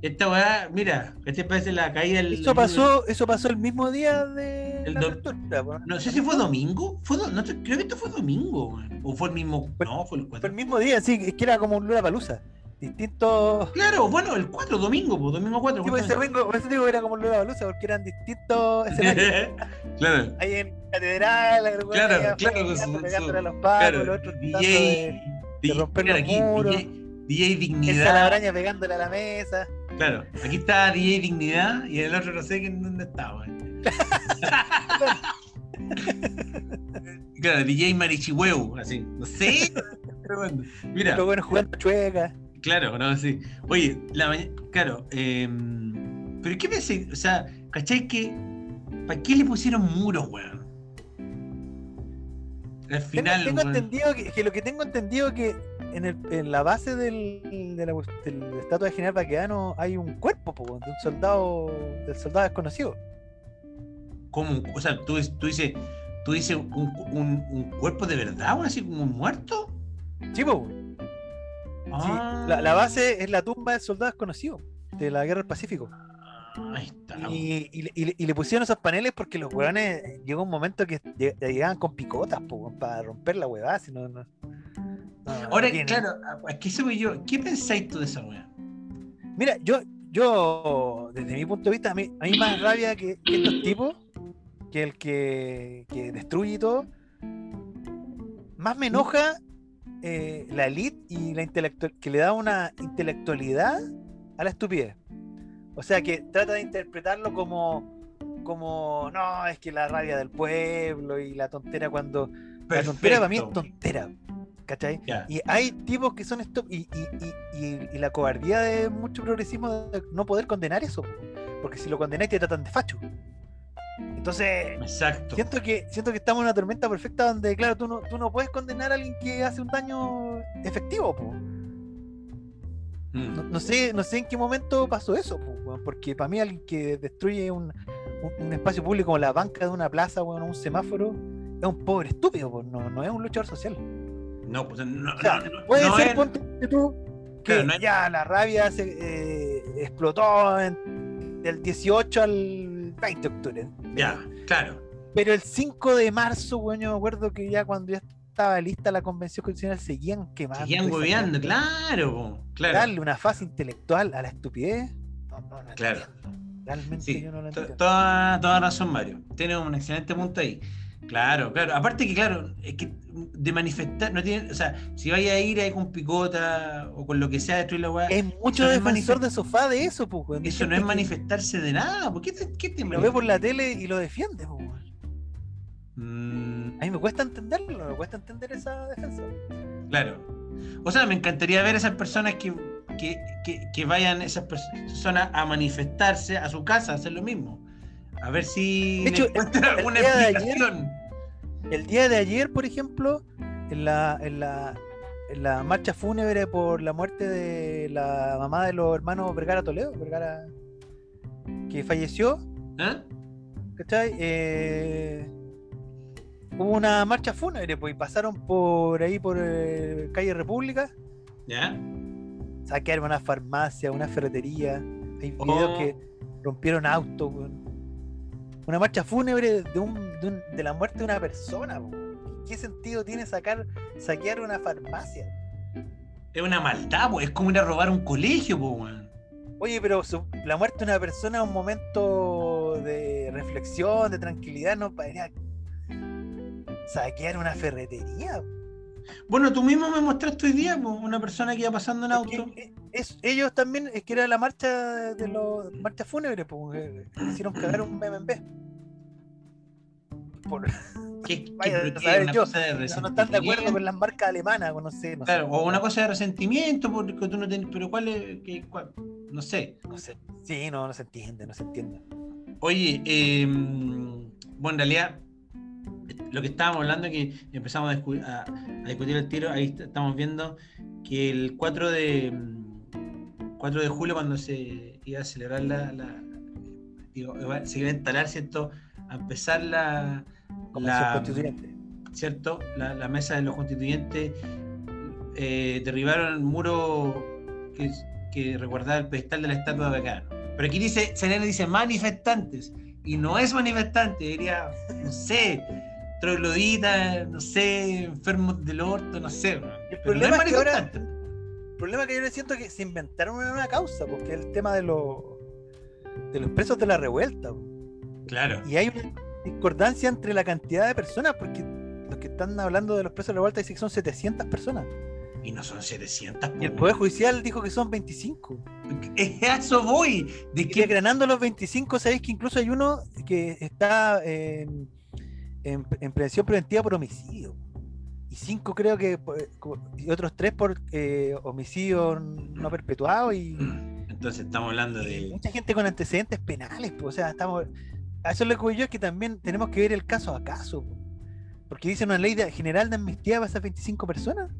Speaker 5: Esta weá, mira, este parece la caída del.
Speaker 4: Eso pasó, eso pasó el mismo día de
Speaker 5: El
Speaker 4: la pues.
Speaker 5: No sé si fue domingo. ¿Fue do- no, te- creo que esto fue domingo, weón. O fue el mismo.
Speaker 4: Fue-
Speaker 5: No, fue el
Speaker 4: Fue
Speaker 5: 4.
Speaker 4: el mismo día, sí, es que era como un Lula Palusa. Distintos.
Speaker 5: Claro, bueno, el 4, domingo, pues, domingo 4.
Speaker 4: Tipo, ese domingo, por eso digo que era como un Lula Palusa, porque eran distintos escenarios.
Speaker 5: claro,
Speaker 4: Ahí en Catedral, la
Speaker 5: Claro,
Speaker 4: afuera,
Speaker 5: claro,
Speaker 4: pegando-
Speaker 5: su-
Speaker 4: pegándole
Speaker 5: su-
Speaker 4: a los pacos,
Speaker 5: claro.
Speaker 4: los otros
Speaker 5: DJ,
Speaker 4: de- de romper los
Speaker 5: aquí,
Speaker 4: muros.
Speaker 5: DJ, DJ Dignidad.
Speaker 4: araña pegándole a la mesa.
Speaker 5: Claro, aquí está DJ Dignidad y el otro no sé en dónde weón. claro, DJ Marichihueu, así, no sé. pero bueno, Mira,
Speaker 4: Los buenos jugando chueca.
Speaker 5: Claro, no, sí. Oye, la maña- claro, eh, pero ¿qué pensé? O sea, ¿cachai que ¿para qué le pusieron muros, weón? Al final,
Speaker 4: tengo entendido que, que lo que tengo entendido que en, el, en la base del, de la, del estatua de General Baquedano hay un cuerpo po, de un soldado del soldado desconocido.
Speaker 5: ¿Cómo? O sea, tú, tú dices, tú dices un, un- un cuerpo de verdad, weón, así como un muerto.
Speaker 4: Sí, po. Sí,
Speaker 5: Ah.
Speaker 4: la, la base es la tumba del soldado desconocido de la guerra del Pacífico.
Speaker 5: Ahí está. weón.
Speaker 4: Y, y le- y le- y le pusieron esos paneles porque los hueones llegó un momento que lleg- llegaban con picotas po, para romper la huevada. Si no, no- no-
Speaker 5: Ahora, claro, ¿a qué se voy yo? ¿Qué pensáis tú de esa weá?
Speaker 4: Mira, yo, yo, desde mi punto de vista, a mí, a mí más rabia que, que estos tipos, que el que, que destruye y todo, más me enoja eh, la elite y la intelectual que le da una intelectualidad a la estupidez. O sea que trata de interpretarlo como como no, es que la rabia del pueblo y la tontera cuando la tontera para mí es
Speaker 5: Perfecto.
Speaker 4: tontera. ¿Cachai? Y hay tipos que son esto y, y, y, la cobardía de mucho progresismo de no poder condenar eso. po. Porque si lo condenáis te tratan de facho. Entonces,
Speaker 5: Exacto.
Speaker 4: siento que, siento que estamos en una tormenta perfecta donde, claro, tú no, tú no puedes condenar a alguien que hace un daño efectivo, po.
Speaker 5: Mm.
Speaker 4: No, no sé, no sé en qué momento pasó eso, po, porque para mí alguien que destruye un, un- un espacio público como la banca de una plaza, o un semáforo, es un pobre estúpido, po, no, no es un luchador social.
Speaker 5: No, pues no,
Speaker 4: O sea,
Speaker 5: no, no,
Speaker 4: puede
Speaker 5: no
Speaker 4: ser,
Speaker 5: es-
Speaker 4: ponte tú, que
Speaker 5: Claro,
Speaker 4: ya la rabia se eh, explotó en- del 18 al 20 de octubre.
Speaker 5: Ya, claro.
Speaker 4: Pero el 5 de marzo, weón, yo me acuerdo que ya cuando ya estaba lista la convención constitucional seguían quemando.
Speaker 5: Seguían hueveando, claro, claro.
Speaker 4: Darle una fase intelectual a la estupidez. No, no la
Speaker 5: Claro.
Speaker 4: Realmente
Speaker 5: Sí,
Speaker 4: yo no lo entiendo.
Speaker 5: toda, toda razón, Mario. Tiene un excelente punto ahí. Claro, claro. Aparte que, claro, es que de manifestar, no tiene, o sea, si vaya a ir ahí con picota o con lo que sea destruir la weá,
Speaker 4: Hay mucho
Speaker 5: no es
Speaker 4: defensor de sofá de eso, pues, weón,
Speaker 5: eso no es manifestarse de nada. ¿Por qué te, qué te
Speaker 4: Lo ve por la tele y lo defiende, pues.
Speaker 5: Mm,
Speaker 4: A mí me cuesta entenderlo, me cuesta entender esa defensa.
Speaker 5: claro. O sea, me encantaría ver esas personas que, que, que, que vayan esas personas a manifestarse a su casa, a hacer lo mismo. A ver si
Speaker 4: De hecho, el
Speaker 5: alguna
Speaker 4: día de ayer-
Speaker 5: explicación.
Speaker 4: El día de ayer, por ejemplo, en la, en la, en la marcha fúnebre por la muerte de la mamá de los hermanos Vergara Toledo, Vergara, que falleció,
Speaker 5: ¿Eh?
Speaker 4: ¿cachai? Eh, hubo una marcha fúnebre, pues, y pasaron por ahí, por eh, calle República,
Speaker 5: ¿Ya?
Speaker 4: saquearon una farmacia, una ferretería, hay videos
Speaker 5: Oh.
Speaker 4: que rompieron autos. Una marcha fúnebre de, un, de, un- de la muerte de una persona. ¿Qué sentido tiene sacar, saquear una farmacia?
Speaker 5: Es una maldad, pues. Es como ir a robar un colegio, weón.
Speaker 4: Oye, pero su- la muerte de una persona es un momento de reflexión, de tranquilidad, no podría saquear una ferretería.
Speaker 5: Bueno, tú mismo me mostraste hoy día, una persona que iba pasando en auto.
Speaker 4: e- es- ellos también, es que era la marcha de los marcha fúnebre, pues, hicieron cagar un MMB. Por,
Speaker 5: ¿Qué,
Speaker 4: vaya
Speaker 5: qué? una
Speaker 4: yo,
Speaker 5: cosa de
Speaker 4: no están de acuerdo con las marcas alemanas, no sé, no
Speaker 5: Claro,
Speaker 4: sé.
Speaker 5: o una cosa de resentimiento, porque tú no tenés. Pero cuál es. qué- cuál? No sé.
Speaker 4: No sé. Sí, no, no se entiende, no se entiende.
Speaker 5: Oye, eh, bueno, en realidad, lo que estábamos hablando es que empezamos a, a- a discutir el tiro. Ahí est- estamos viendo que el 4 de, 4 de julio, cuando se iba a celebrar la. la- digo, se iba a instalar, ¿cierto? A empezar la. La
Speaker 4: constituyente.
Speaker 5: ¿cierto? La, la mesa de los constituyentes eh, derribaron el muro que, que resguardaba el pedestal de la estatua de Bacano. Pero aquí dice, Selena dice manifestantes, y no es manifestante, diría, no sé, troglodita, no sé, enfermos del orto, no sé.
Speaker 4: El
Speaker 5: Pero no
Speaker 4: problema es que ahora- problema es que yo le siento que se inventaron una nueva causa, porque es el tema de los de los presos de la revuelta.
Speaker 5: Claro.
Speaker 4: Y hay una discordancia entre la cantidad de personas, porque los que están hablando de los presos de la revuelta dicen que son 700 personas.
Speaker 5: Y no son 700.
Speaker 4: Y el
Speaker 5: po,
Speaker 4: Poder. Judicial dijo que son 25.
Speaker 5: A eso voy. ¿De
Speaker 4: Y desgranando los 25, sabéis que incluso hay uno que está en, en, en prevención preventiva por homicidio. Y cinco creo que, por- y otros tres por eh, homicidio no perpetuado y,
Speaker 5: Entonces estamos hablando de...
Speaker 4: mucha gente con antecedentes penales. pues, o sea, estamos. A eso es lo que yo, es que también tenemos que ver el caso a caso. po. Porque dice una ley de- general de amnistía para esas 25 personas.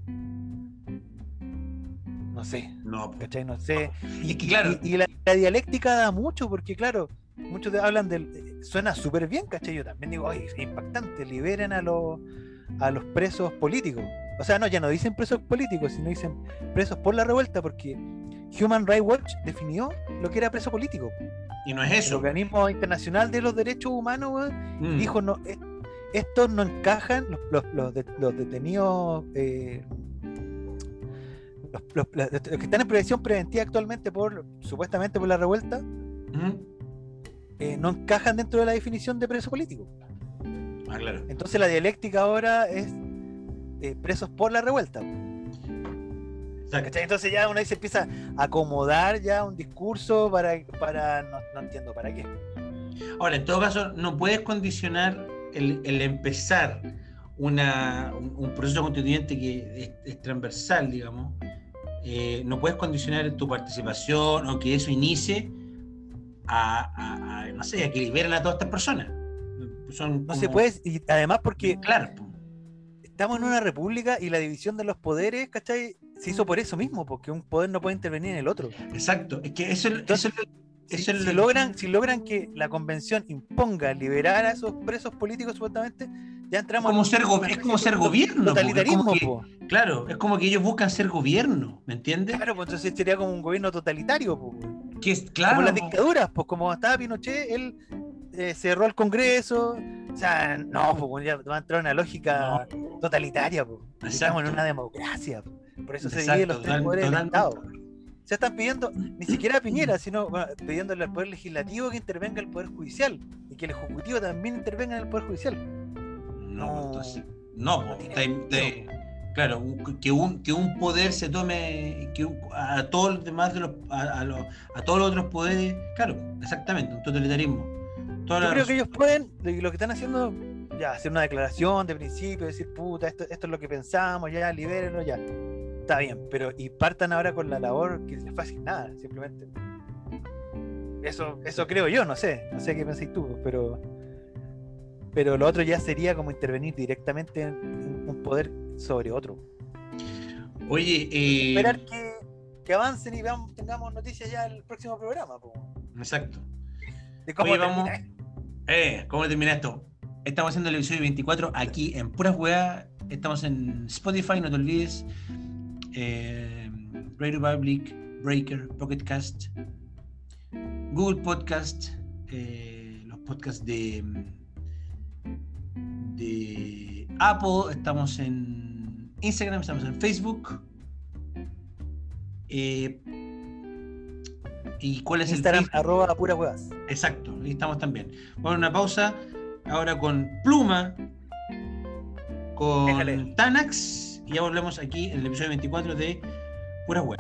Speaker 4: No sé.
Speaker 5: No.
Speaker 4: ¿cachai? No sé.
Speaker 5: Y es que claro,
Speaker 4: Y, y la, la dialéctica da mucho, porque claro, muchos hablan del. eh, Suena súper bien, ¿cachai? Yo también digo, oye, es impactante, liberen a los, a los presos políticos. O sea, no, ya no dicen presos políticos, sino dicen presos por la revuelta, porque Human Rights Watch definió lo que era preso político.
Speaker 5: y no es
Speaker 4: El
Speaker 5: eso.
Speaker 4: organismo internacional de los derechos humanos
Speaker 5: Mm.
Speaker 4: dijo, no, es- estos no encajan, los, los- los de- los detenidos. eh, los, que están en prevención preventiva actualmente por supuestamente por la revuelta
Speaker 5: Mm.
Speaker 4: eh, no encajan dentro de la definición de preso político.
Speaker 5: Ah, claro.
Speaker 4: Entonces la dialéctica ahora es eh, presos por la revuelta. Entonces ya uno ahí se empieza a acomodar ya un discurso para, para no, no entiendo para qué.
Speaker 5: Ahora, en todo caso, no puedes condicionar el, el empezar una, un, un proceso constituyente que es, es transversal, digamos. Eh, no puedes condicionar tu participación o que eso inicie a, a- a, no sé, a que liberen a todas estas personas. Son
Speaker 4: No se puede, y además porque
Speaker 5: Claro,
Speaker 4: estamos en una república y la división de los poderes, ¿cachai? Se hizo por eso mismo, porque un poder no puede intervenir en el otro.
Speaker 5: exacto. Es que eso,
Speaker 4: Entonces,
Speaker 5: eso,
Speaker 4: Si,
Speaker 5: es
Speaker 4: si
Speaker 5: lo-
Speaker 4: logran, si logran que la convención imponga liberar a esos presos políticos, supuestamente, ya entramos
Speaker 5: como
Speaker 4: en
Speaker 5: ser go- es como ser gobierno. po, es
Speaker 4: totalitarismo.
Speaker 5: como que-
Speaker 4: po.
Speaker 5: claro, es como que ellos buscan ser gobierno, ¿me entiendes?
Speaker 4: Claro, pues entonces sería como un gobierno totalitario. po.
Speaker 5: Que es, claro,
Speaker 4: como las dictaduras, pues como estaba Pinochet, él eh, cerró el Congreso. O sea, no, pues ya va a entrar una lógica totalitaria. Pues. Estamos en una democracia. po. Por eso se dividen los tres poderes del. Estado. Se están pidiendo, ni siquiera a Piñera, sino bueno, pidiéndole al Poder Legislativo que intervenga el Poder Judicial y que el Ejecutivo también intervenga en el Poder Judicial.
Speaker 5: No, entonces, no, claro, que un, que un poder se tome que un- a todos los demás de los, a, a los- a todos los otros poderes, claro, exactamente, un totalitarismo. Toda
Speaker 4: Yo creo que ellos pueden, lo que están haciendo, ya, hacer una declaración de principio, decir, puta, esto, esto es lo que pensamos, ya, libérenlo, ya. Está bien, pero y partan ahora con la labor que les fue asignada, simplemente. Eso, eso creo yo, no sé, no sé qué pensáis tú, pero pero lo otro ya sería como intervenir directamente en, en un poder sobre otro.
Speaker 5: Oye, eh,
Speaker 4: Esperar que, que avancen y veamos, tengamos noticias ya el próximo programa, po,
Speaker 5: exacto.
Speaker 4: de cómo
Speaker 5: Oye, vamos-. Eh, ¿cómo termina esto? Estamos haciendo el episodio 24 aquí en Puras Weá. Estamos en Spotify, no te olvides. Eh, Radio Public, Breaker, Pocket Cast, Google Podcast, eh, los podcasts de, de Apple. Estamos en Instagram, estamos en Facebook. Eh, ¿Y cuál es
Speaker 4: Instagram,
Speaker 5: el
Speaker 4: arroba pura huevas.
Speaker 5: Exacto, ahí estamos también. Vamos a una pausa ahora con Pluma, con
Speaker 4: Déjale.
Speaker 5: Tanax, y ya volvemos aquí en el episodio 24 de Pura Web.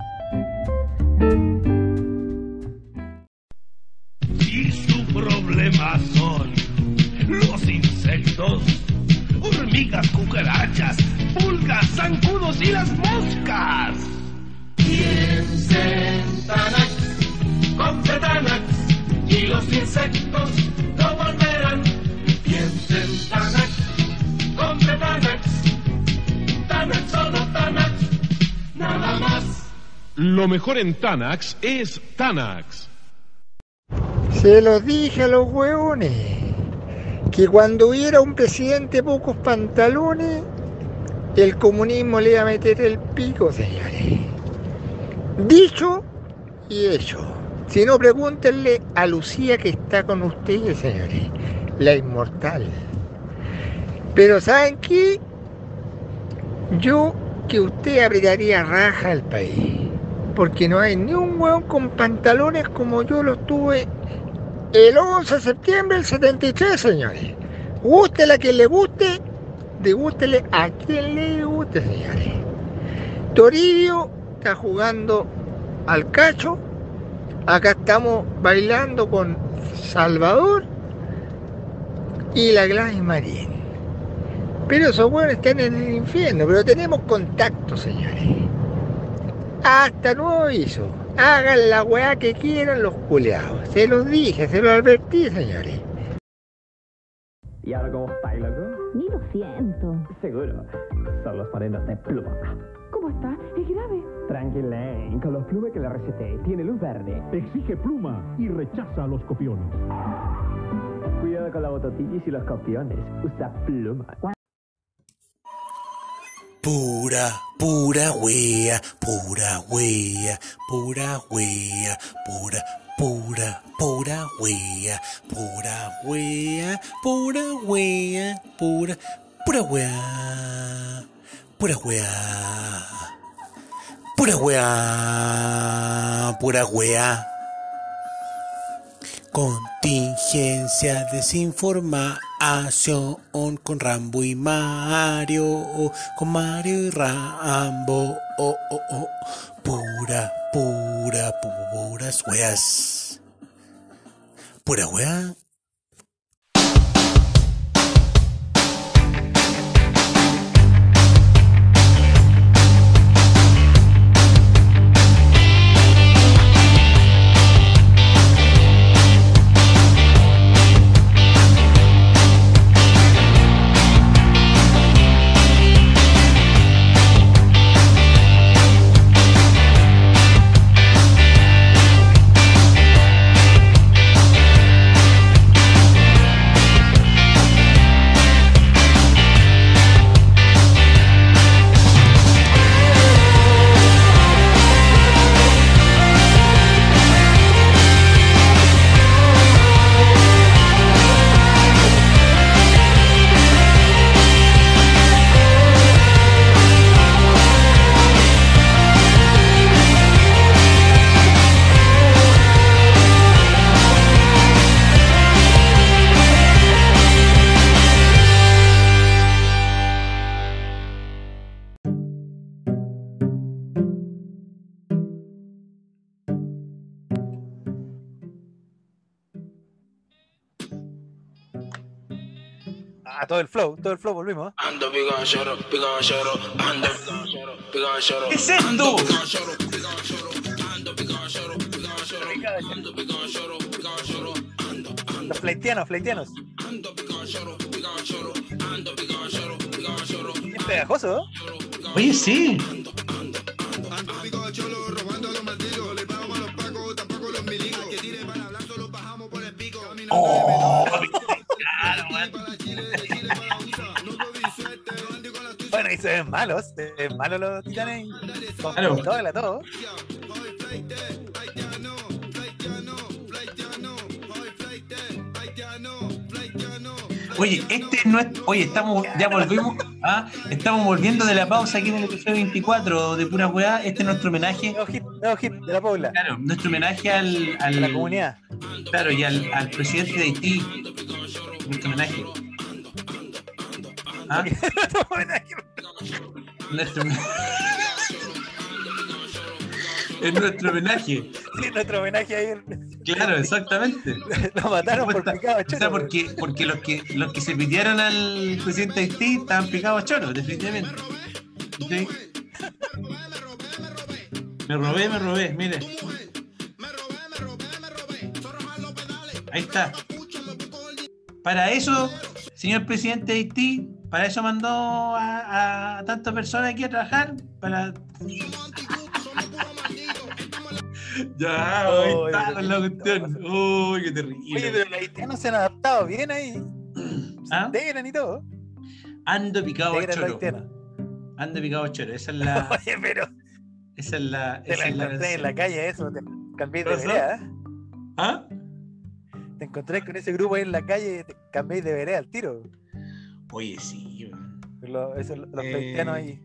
Speaker 6: Lo mejor en Tanax es Tanax.
Speaker 7: Se los dije a los hueones que cuando hubiera un presidente pocos pantalones, el comunismo le iba a meter el pico, señores. Dicho y hecho. Si no, pregúntenle a Lucía que está con ustedes, señores. La inmortal. Pero ¿saben qué? Yo que usted apretaría raja al país. Porque no hay ni un hueón con pantalones como yo los tuve el 11 de septiembre del 73, señores. Gústele a quien le guste, degústele a quien le guste, señores. Toribio está jugando al cacho. Acá estamos bailando con Salvador y la Gladys Marín. Pero esos buenos están en el infierno, pero tenemos contacto, señores. Hasta nuevo aviso. Hagan la weá que quieran los culeados. Se los dije, se los advertí, señores.
Speaker 8: ¿Y ahora cómo estáis, loco?
Speaker 9: Ni lo siento.
Speaker 8: Seguro. Son los parenos de pluma.
Speaker 9: ¿Cómo está? Es grave.
Speaker 8: Tranquilén, con los plumas que le receté. Tiene luz verde.
Speaker 10: Exige pluma y rechaza a los copiones.
Speaker 8: Cuidado con la bototitis y los copiones. Usa pluma.
Speaker 11: Pura, pura wea, pura wea, pura wea, pura, pura, pura wea, pura wea, pura wea, pura, pura wea, pura wea, pura wea, pura wea. Contingencia desinformada. Acción con Rambo y Mario, con Mario y Rambo, oh, oh, oh. pura, pura, puras weas. Pura wea.
Speaker 4: Ah, todo el flow, todo el flow, volvimos. ¿eh?
Speaker 5: ¿Qué es esto?
Speaker 4: Los fleitianos, fleitianos. Es pegajoso, ¿eh?
Speaker 5: Oye, sí. Oh,
Speaker 4: Bueno, y se ven malos, se ven malos los titanes. Con
Speaker 5: Claro.
Speaker 4: pistola, todo.
Speaker 5: Oye, este no es. Oye, estamos. Ya volvimos. ¿ah? Estamos volviendo de la pausa aquí en el episodio 24 de Pura Weá. Este es nuestro homenaje.
Speaker 4: Nuevo hit, de la Paula.
Speaker 5: Claro, nuestro homenaje al. al
Speaker 4: De la comunidad.
Speaker 5: Claro, y al, al presidente de Haití. Nuestro homenaje. ¿Ah? Nuestro Es nuestro homenaje.
Speaker 4: Sí, nuestro homenaje ahí.
Speaker 5: Claro, exactamente.
Speaker 4: Lo mataron por picado
Speaker 5: O sea,
Speaker 4: choro.
Speaker 5: porque, porque los que los que se pidieron al presidente de Haití estaban picados a choros, definitivamente. ¿Sí? Me robé, me robé, mire. Ahí está. Para eso, señor presidente de Haití, para eso mandó a, a tantas personas aquí a trabajar, para... ya, ahí
Speaker 4: Uy,
Speaker 5: está la cuestión. Uy, qué terrible.
Speaker 4: Oye, pero los haitianos se han adaptado bien ahí. Se
Speaker 5: ¿Ah?
Speaker 4: integran y todo.
Speaker 5: Ando picado a choro. Ando picado a choro. Esa es la.
Speaker 4: Oye, pero
Speaker 5: Esa es la.
Speaker 4: te
Speaker 5: Esa
Speaker 4: la
Speaker 5: es la
Speaker 4: encontré en la calle, eso. Te cambié de vereda. ¿eh?
Speaker 5: ¿Ah?
Speaker 4: Te encontré con ese grupo ahí en la calle y te cambié de vereda al tiro.
Speaker 5: Oye, sí.
Speaker 4: Los, esos- los
Speaker 5: Eh.
Speaker 4: ahí.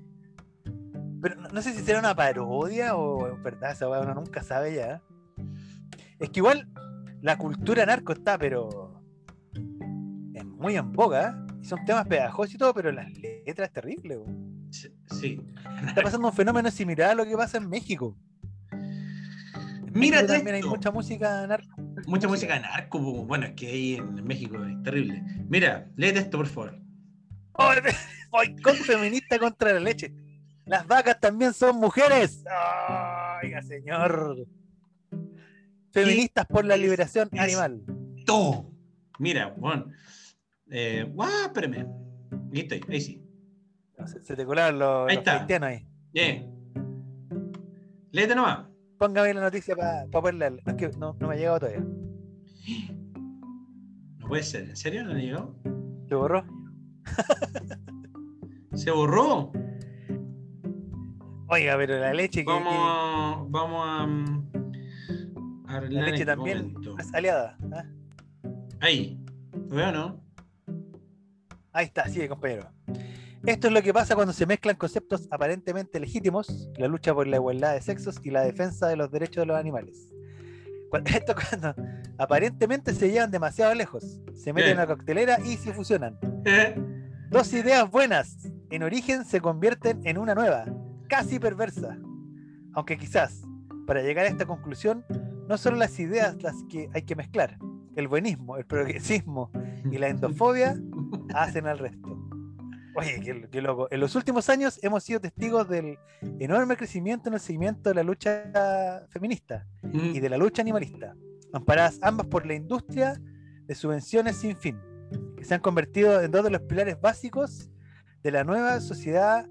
Speaker 4: Pero no, no sé si será una parodia o en verdad esa uno nunca sabe ya. Es que igual la cultura narco está, pero es muy en boga. Y son temas pegajosos y todo, pero las letras es terrible. weón.
Speaker 5: Sí. sí.
Speaker 4: Está pasando un fenómeno similar a lo que pasa en México. En México también hay mucha música narco.
Speaker 5: Mucha música narco. Bueno, es que ahí en México es terrible. Mira, léete esto, por favor.
Speaker 4: ¡Ay, boicot feminista contra la leche! Las vacas también son mujeres. Oiga, señor. Feministas por la liberación animal.
Speaker 5: Todo. Mira, bueno. Eh, guau, espérame. Ahí estoy, ahí sí.
Speaker 4: Se, se te colaron los,
Speaker 5: Ahí
Speaker 4: los
Speaker 5: está.
Speaker 4: cristianos ahí.
Speaker 5: Bien. Léete nomás.
Speaker 4: Póngame la noticia para. No, es que no, no me ha llegado todavía.
Speaker 5: No puede ser. ¿En serio? ¿No le llegó?
Speaker 4: ¿Se borró?
Speaker 5: ¿Se borró?
Speaker 4: Oiga, pero la leche que,
Speaker 5: Vamos a. Vamos a. mm, a
Speaker 4: la leche
Speaker 5: este
Speaker 4: también
Speaker 5: momento.
Speaker 4: es aliada. ¿ah?
Speaker 5: Ahí. ¿Lo veo no?
Speaker 4: Ahí está, sigue compañero. Esto es lo que pasa cuando se mezclan conceptos aparentemente legítimos, la lucha por la igualdad de sexos y la defensa de los derechos de los animales. Esto cuando aparentemente se llevan demasiado lejos, se meten
Speaker 5: Eh.
Speaker 4: en la coctelera y se fusionan.
Speaker 5: Eh,
Speaker 4: Dos ideas buenas en origen se convierten en una nueva, casi perversa. Aunque quizás, para llegar a esta conclusión, no son las ideas las que hay que mezclar. El buenismo, el progresismo y la endofobia hacen al resto. Oye, qué, qué loco. En los últimos años hemos sido testigos del enorme crecimiento en el seguimiento de la lucha feminista y de la lucha animalista, amparadas ambas por la industria de subvenciones sin fin, que se han convertido en dos de los pilares básicos de la nueva sociedad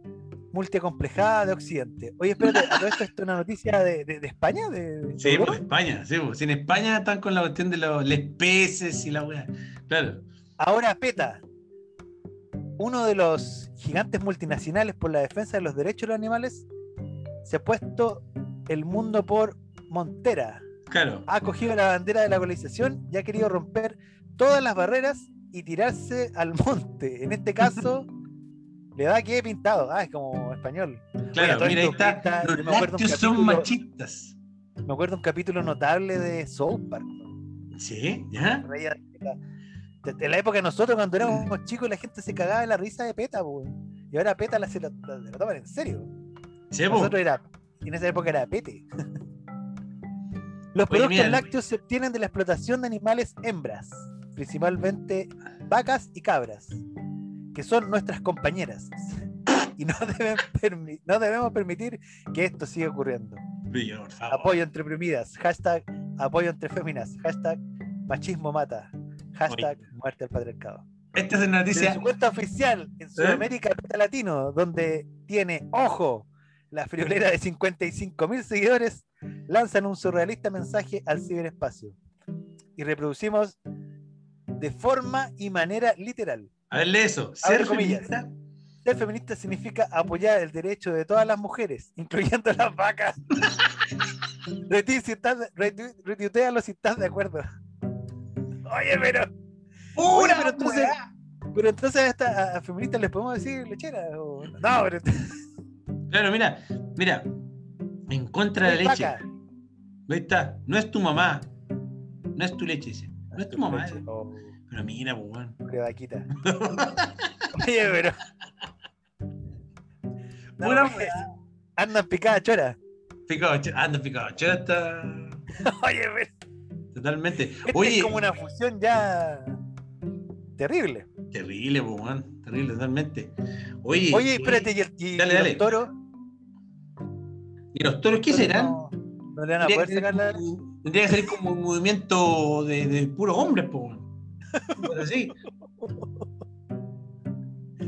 Speaker 4: multicomplejada de Occidente. Oye, espérate, ¿a todo esto es una noticia de, de- de España? ¿De, de
Speaker 5: Sí, pues España, sí, pues. En España están con la cuestión de los les peces y la weá. Claro.
Speaker 4: Ahora PETA, uno de los gigantes multinacionales por la defensa de los derechos de los animales, se ha puesto el mundo por montera.
Speaker 5: Claro.
Speaker 4: Ha cogido la bandera de la globalización y ha querido romper todas las barreras y tirarse al monte. En este caso, le da que he pintado. Ah, es como español. Oye,
Speaker 5: Claro,
Speaker 4: todo
Speaker 5: mira, ahí está. Los
Speaker 4: me
Speaker 5: lácteos son
Speaker 4: capítulo-
Speaker 5: machistas.
Speaker 4: Me acuerdo un capítulo notable de South Park.
Speaker 5: Sí, ¿ya?
Speaker 4: Desde la época de nosotros, cuando éramos chicos, la gente se cagaba de la risa de PETA, po, weón. y ahora PETA la, se la, la- la toman en serio.
Speaker 5: Sí.
Speaker 4: Nosotros era, en esa época era PETE. Los
Speaker 5: Oye,
Speaker 4: productos
Speaker 5: mira,
Speaker 4: lácteos se obtienen de la explotación de animales hembras, principalmente vacas y cabras, que son nuestras compañeras. Y no, deben no debemos permitir que esto siga ocurriendo.
Speaker 5: Brillo, por favor.
Speaker 4: Apoyo entre oprimidas, hashtag apoyo entre féminas, hashtag machismo mata, hashtag muerte al patriarcado.
Speaker 5: Esta es
Speaker 4: Desde
Speaker 5: noticia.
Speaker 4: su cuenta oficial en Sudamérica Peta Latino, donde tiene, ojo, la friolera de 55 mil seguidores, lanzan un surrealista mensaje al ciberespacio. Y reproducimos de forma y manera literal.
Speaker 5: A ver, lee eso. Ser
Speaker 4: comillas.
Speaker 5: feminista.
Speaker 4: Ser feminista significa apoyar el derecho de todas las mujeres, incluyendo las vacas. Retweet si estás de- retweet- Retuitealo si estás de acuerdo. Oye, pero. Oye, pero entonces. Pero entonces a, esta, a- feministas les podemos decir lechera. O... No, pero.
Speaker 5: Claro, mira, mira. En contra de la leche.
Speaker 4: vaca.
Speaker 5: Ahí está. No es tu mamá. No es tu leche, dice. No es tu mamá.
Speaker 4: Oh,
Speaker 5: Pero mira, pues, weón.
Speaker 4: pobre vaquita. Oye, pero. No,
Speaker 5: Pura
Speaker 4: pues, Andan picada chora.
Speaker 5: Picado, ch- anda picado. Chora está
Speaker 4: Oye, pero.
Speaker 5: totalmente.
Speaker 4: Este
Speaker 5: Oye,
Speaker 4: es como una fusión ya. Terrible.
Speaker 5: terrible, pues, weón. Terrible, totalmente. Oye,
Speaker 4: Oye, espérate, y, y-
Speaker 5: Dale,
Speaker 4: y
Speaker 5: dale.
Speaker 4: los toros.
Speaker 5: ¿y los toros qué serán?
Speaker 4: No, no le van a poder sacar la.
Speaker 5: Tendría que ser como un movimiento de, de puros hombres, pues. weón. Pero sí.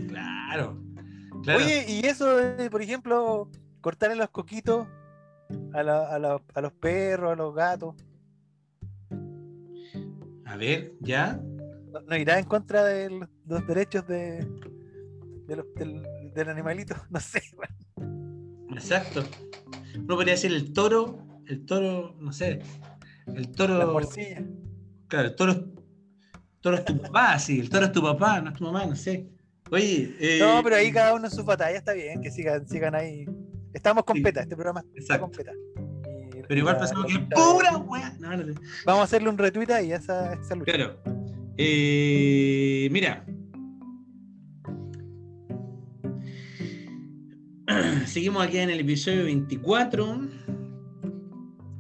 Speaker 5: Claro. Claro.
Speaker 4: Oye, y eso, de, por ejemplo, cortarle los coquitos a, la- a la- a los perros, a los gatos,
Speaker 5: A ver, ya.
Speaker 4: no, no irá en contra de los, los derechos de, de los- del, del animalito, no sé.
Speaker 5: Exacto. Uno podría decir el toro, el toro, no sé. El toro.
Speaker 4: La.
Speaker 5: Claro, el toro, es- toro es tu papá, sí, el toro es tu papá, no es tu mamá, no sé. Oye, eh,
Speaker 4: No, pero ahí cada uno en sus batallas está bien, que sigan, sigan ahí. Estamos con
Speaker 5: Sí.
Speaker 4: PETA, este programa está
Speaker 5: Exacto.
Speaker 4: con PETA. Y-
Speaker 5: pero igual pensamos que pura weá. No, no, no.
Speaker 4: Vamos a hacerle un retweet ahí a esa, esa lucha.
Speaker 5: Claro. Eh, mira. Seguimos aquí en el episodio 24.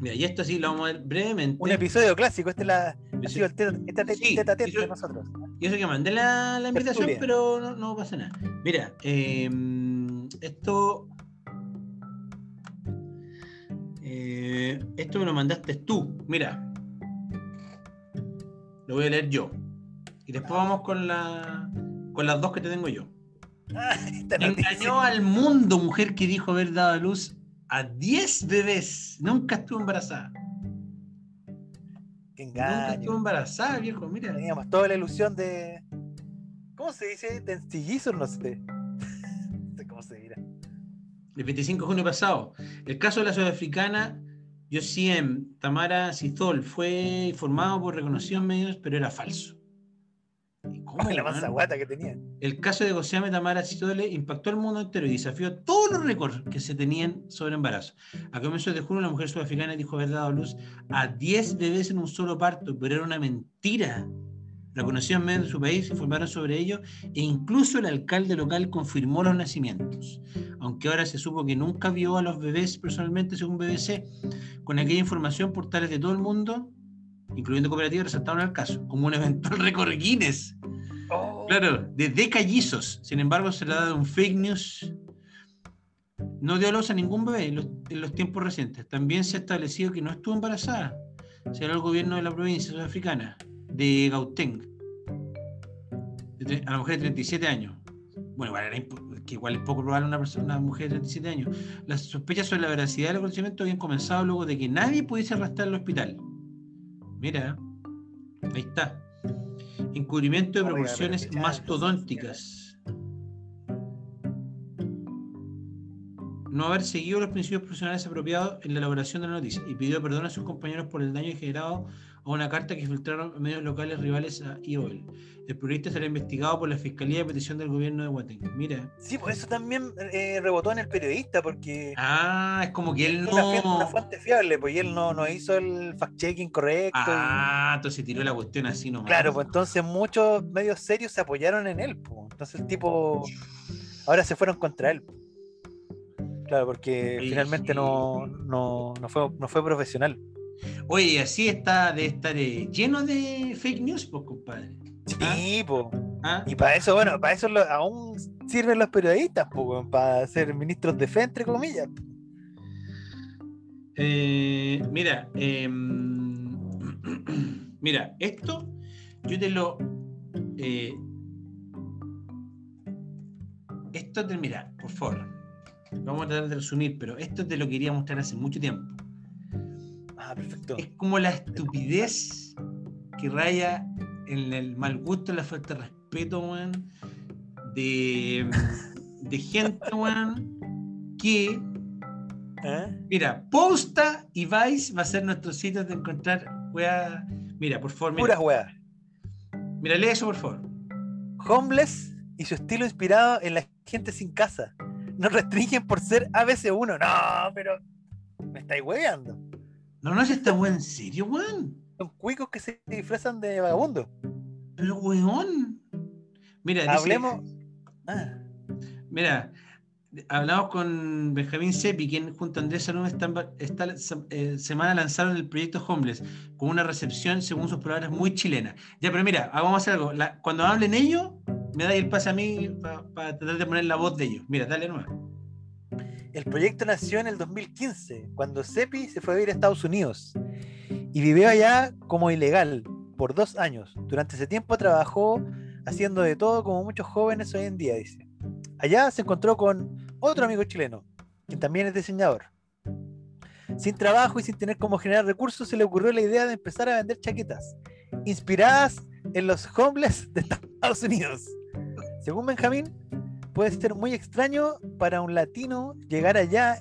Speaker 5: Mira, y esto sí lo vamos a ver brevemente.
Speaker 4: Un episodio clásico, este es la, ha sido el teta, teta,
Speaker 5: Sí,
Speaker 4: teta, teta
Speaker 5: eso-
Speaker 4: de nosotros.
Speaker 5: Y eso que mandé la, la invitación,
Speaker 4: Tertulia.
Speaker 5: pero no, no pasa nada. Mira, eh, esto. eh, esto me lo mandaste tú. Mira. Lo voy a leer yo. Y después vamos con la. con las dos que te tengo yo.
Speaker 4: Noticia.
Speaker 5: Engañó al mundo mujer que dijo haber dado a luz a 10 bebés. Nunca estuvo embarazada.
Speaker 4: Qué
Speaker 5: Nunca estuvo
Speaker 4: engaño.
Speaker 5: embarazada, viejo. Mira.
Speaker 4: Teníamos toda la ilusión de. ¿Cómo se dice? ¿De estillizos? No sé. Cómo se dirá.
Speaker 5: El 25 de junio pasado. El caso de la sudafricana Yosiem Tamara Sizol fue informado por reconocidos medios, pero era falso. ¿Y ¿Cómo,
Speaker 4: la
Speaker 5: weón?
Speaker 4: guata que tenía.
Speaker 5: El caso de Gosame Tamara Chitole impactó al mundo entero y desafió todos los récords que se tenían sobre embarazo. A comienzos de junio, la mujer sudafricana dijo haber dado a luz a 10 bebés en un solo parto, pero era una mentira. La conocían en medio de su país, informaron sobre ello e incluso el alcalde local confirmó los nacimientos. Aunque ahora se supo que nunca vio a los bebés personalmente, según BBC, con aquella información, portales de todo el mundo, incluyendo cooperativas, resaltaron el caso como un eventual récord Guinness. Claro, de decallizos. Sin embargo, se le ha dado un fake news. No dio luz a ningún bebé en los, tiempos recientes. También se ha establecido que no estuvo embarazada. Será el gobierno de la provincia sudafricana, de Gauteng. A la mujer de 37 años. Bueno, que igual es poco probable una, persona, una mujer de 37 años. Las sospechas sobre la veracidad del acontecimiento habían comenzado luego de que nadie pudiese arrastrar al hospital. Mira, ahí está. Encubrimiento de proporciones mastodónticas. No haber seguido los principios profesionales apropiados en la elaboración de la noticia y pidió perdón a sus compañeros por el daño generado a una carta que filtraron medios locales rivales a IOL. El periodista será investigado por la Fiscalía de Petición del Gobierno de Guatemala. Mira.
Speaker 4: Sí, pues eso también eh, rebotó en el periodista porque
Speaker 5: Ah, es como que él
Speaker 4: es una, fu- una
Speaker 5: no.
Speaker 4: fuente fiable, pues y él no, no hizo el fact-checking correcto. y-
Speaker 5: Ah, entonces tiró la cuestión así nomás.
Speaker 4: Claro, pues entonces muchos medios serios se apoyaron en él. Pues. Entonces el tipo ahora se fueron contra él. Claro, porque finalmente
Speaker 5: sí.
Speaker 4: no, no, no, fue, no fue profesional.
Speaker 5: Oye, así está de estar eh, lleno de fake news, pues, compadre.
Speaker 4: Sí, pues.
Speaker 5: ¿Ah?
Speaker 4: Y para eso, bueno, para eso lo- aún sirven los periodistas, pues, para ser ministros de fe, entre comillas.
Speaker 5: Eh, mira, em, mira, esto yo te lo. eh, esto te, mira, por favor. Vamos a tratar de resumir, pero esto te lo quería mostrar hace mucho tiempo.
Speaker 4: Ah, perfecto.
Speaker 5: Es como la estupidez que raya en el mal gusto, la falta de respeto, weón, de, de gente, weón, que
Speaker 4: ¿Eh?
Speaker 5: Mira, Posta y Vice va a ser nuestros sitios de encontrar weá. Mira, por favor,
Speaker 4: Puras weas.
Speaker 5: mira, lee eso, por favor.
Speaker 4: Homeless y su estilo inspirado en la gente sin casa. Nos restringen por ser ABC1. No, pero me estáis hueveando.
Speaker 5: No, no, si está weón, en serio, weón.
Speaker 4: Son cuicos que se disfrazan de vagabundo.
Speaker 5: Pero weón. Mira, dice-
Speaker 4: Hablemos. Ah,
Speaker 5: mira, hablamos con Benjamín Sepi, quien junto a Andrés Salón esta, esta eh, semana lanzaron el proyecto Homeless, con una recepción, según sus palabras, muy chilena. Ya, pero mira, vamos a hacer algo. La- cuando hablen ellos, me dais el pase a mí para tratar de poner la voz de ellos. Mira, dale nueva.
Speaker 4: El proyecto nació en el 2015, cuando Sepi se fue a vivir a Estados Unidos y vivió allá como ilegal por dos años. Durante ese tiempo trabajó haciendo de todo como muchos jóvenes hoy en día, dice. Allá se encontró con otro amigo chileno, quien también es diseñador. Sin trabajo y sin tener cómo generar recursos, se le ocurrió la idea de empezar a vender chaquetas, inspiradas en los homeless de Estados Unidos. Según Benjamín, puede ser muy extraño para un latino llegar allá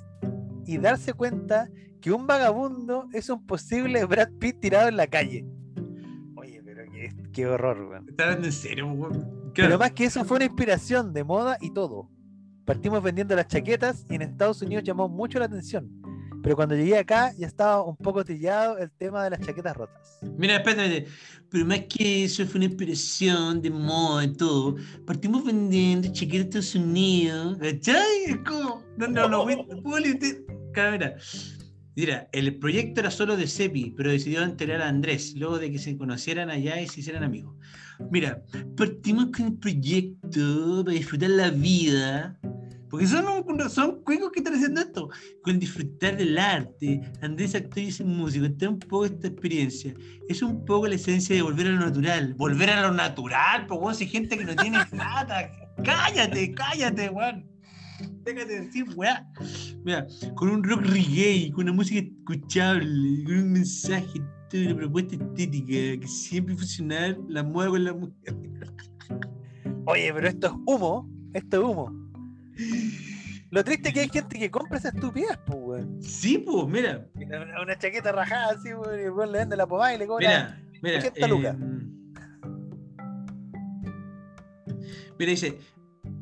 Speaker 4: y darse cuenta que un vagabundo es un posible Brad Pitt tirado en la calle. Oye, pero qué, qué horror, weón.
Speaker 5: Está hablando en serio, weón.
Speaker 4: Pero más que eso fue una inspiración de moda y todo. Partimos vendiendo las chaquetas y en Estados Unidos llamó mucho la atención. Pero cuando llegué acá ya estaba un poco trillado el tema de las chaquetas rotas.
Speaker 5: Mira, espérate, pero más que eso fue una inspiración de moda y todo. Partimos vendiendo chaquetas de Estados Unidos, ¿cachai? Es como, no, no, no, mira, mira, el proyecto era solo de Sepi, pero decidió enterar a Andrés, luego de que se conocieran allá y se hicieran amigos. Mira, partimos con el proyecto para disfrutar la vida. Porque son, un- son cuicos que están haciendo esto. Con disfrutar del arte. Andrés actor y es músico. Está un poco esta experiencia. Es un poco la esencia de volver a lo natural. Volver a lo natural, pues, weón. Si hay gente que no tiene plata. cállate, cállate, weón. Déjate decir, weá. Mira, con un rock reggae, con una música escuchable, con un mensaje, toda una propuesta estética que siempre fusionar la moda con la música.
Speaker 4: Oye, pero esto es humo. Esto es humo. Lo triste es que hay gente que compra esa estupidez, pues, weón.
Speaker 5: Sí, pues, mira.
Speaker 4: Una, una chaqueta rajada así, weón, y weón le vende la pomada y le cobra
Speaker 5: Mira, mira.
Speaker 4: 80 lucas.
Speaker 5: em, Mira, dice,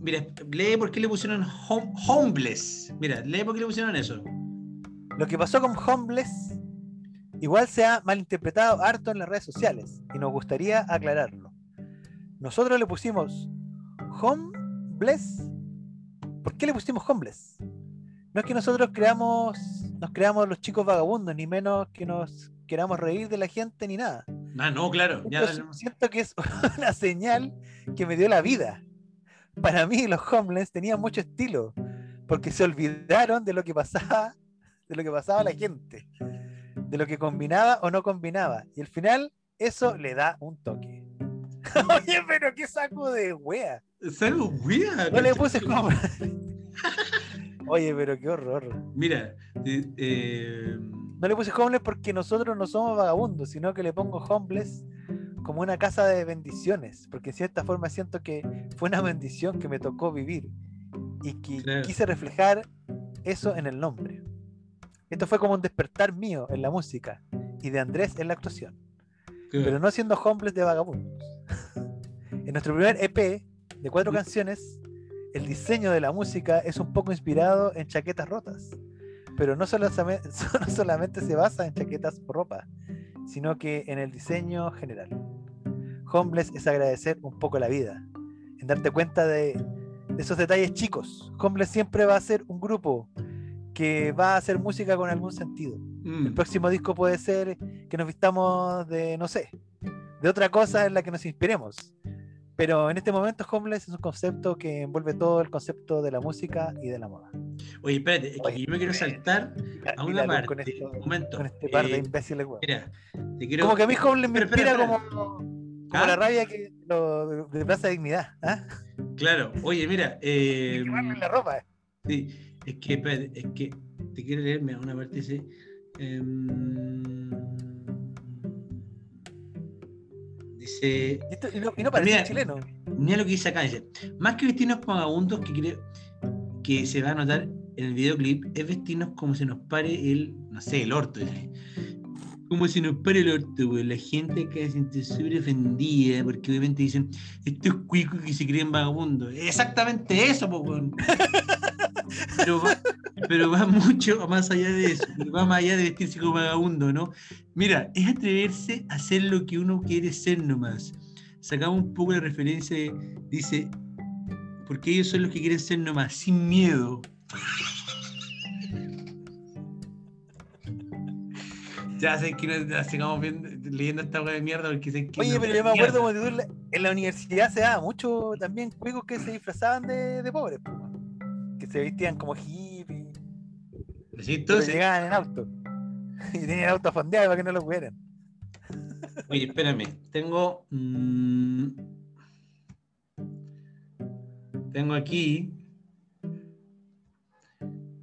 Speaker 5: mira, lee por qué le pusieron home- homeless. Mira, lee por qué le pusieron eso.
Speaker 4: Lo que pasó con Homeless igual se ha malinterpretado harto en las redes sociales y nos gustaría aclararlo. Nosotros le pusimos Homeless. ¿Por qué le pusimos Homeless? No es que nosotros creamos, nos creamos los chicos vagabundos, ni menos que nos queramos reír de la gente ni nada.
Speaker 5: Ah, no, claro. Ya,
Speaker 4: es- siento que es una señal que me dio la vida. Para mí los homeless tenían mucho estilo, porque se olvidaron de lo que pasaba, de lo que pasaba a la gente, de lo que combinaba o no combinaba. Y al final eso le da un toque. Oye, pero qué saco de wea.
Speaker 5: Salgo wea,
Speaker 4: No le puse como. Oye, pero qué horror.
Speaker 5: Mira, eh, eh,
Speaker 4: No le puse homeless porque nosotros no somos vagabundos, sino que le pongo homeless como una casa de bendiciones, porque en cierta forma siento que fue una bendición que me tocó vivir y que
Speaker 5: Claro.
Speaker 4: quise reflejar eso en el nombre. Esto fue como un despertar mío en la música y de Andrés en la actuación,
Speaker 5: claro.
Speaker 4: pero no siendo homeless de vagabundos. en nuestro primer EP de cuatro canciones, el diseño de la música es un poco inspirado en chaquetas rotas, pero no, no solamente se basa en chaquetas o ropa, sino que en el diseño general. Homeless es agradecer un poco la vida, en darte cuenta de, de esos detalles chicos. Homeless siempre va a ser un grupo que va a hacer música con algún sentido. El
Speaker 5: Mm,
Speaker 4: próximo disco puede ser que nos vistamos de, no sé, de otra cosa en la que nos inspiremos. Pero en este momento Homeless es un concepto que envuelve todo el concepto de la música y de la moda.
Speaker 5: Oye, espérate, es que
Speaker 4: Oye,
Speaker 5: yo me quiero saltar a una parte.
Speaker 4: con, esto-
Speaker 5: un momento.
Speaker 4: con este par de
Speaker 5: eh,
Speaker 4: imbéciles, weón.
Speaker 5: mira, te quiero.
Speaker 4: Como que a mí Homeless me inspira como, como
Speaker 5: ¿Ah?
Speaker 4: la rabia que lo, de Plaza Dignidad. ¿ah?
Speaker 5: Claro, oye, mira. Eh,
Speaker 4: la ropa.
Speaker 5: sí, es que, espérate, es que te quiero leerme una parte dice. em, dice.
Speaker 4: Y, esto- y no, y no parece
Speaker 5: Mira,
Speaker 4: chileno.
Speaker 5: Mira lo que dice acá, dice, más que vestirnos como vagabundos que creo que se va a notar en el videoclip, es vestirnos como si nos pare el, no sé, el orto. dice. Como si nos pare el orto, güey. La gente que se siente súper ofendida, porque obviamente dicen, estos cuicos que se creen vagabundos. Exactamente eso, weón. Pero pero va mucho más allá de eso, va más allá de vestirse como vagabundo, ¿no? Mira, es atreverse a hacer lo que uno quiere ser nomás. Sacamos un poco la referencia de, dice, porque ellos son los que quieren ser nomás, sin miedo. ya sé que no ya sigamos viendo- leyendo esta hueá de mierda porque sé que
Speaker 4: Oye,
Speaker 5: no-
Speaker 4: pero yo me acuerdo cuando tú en la- universidad se daba mucho también cuicos que se disfrazaban de, de pobres, que se vestían como hippies,
Speaker 5: Sí,
Speaker 4: pero
Speaker 5: entonces,
Speaker 4: llegaban en auto y tenían auto fondeado para que no lo pudieran.
Speaker 5: oye, espérame, tengo. mm, tengo aquí.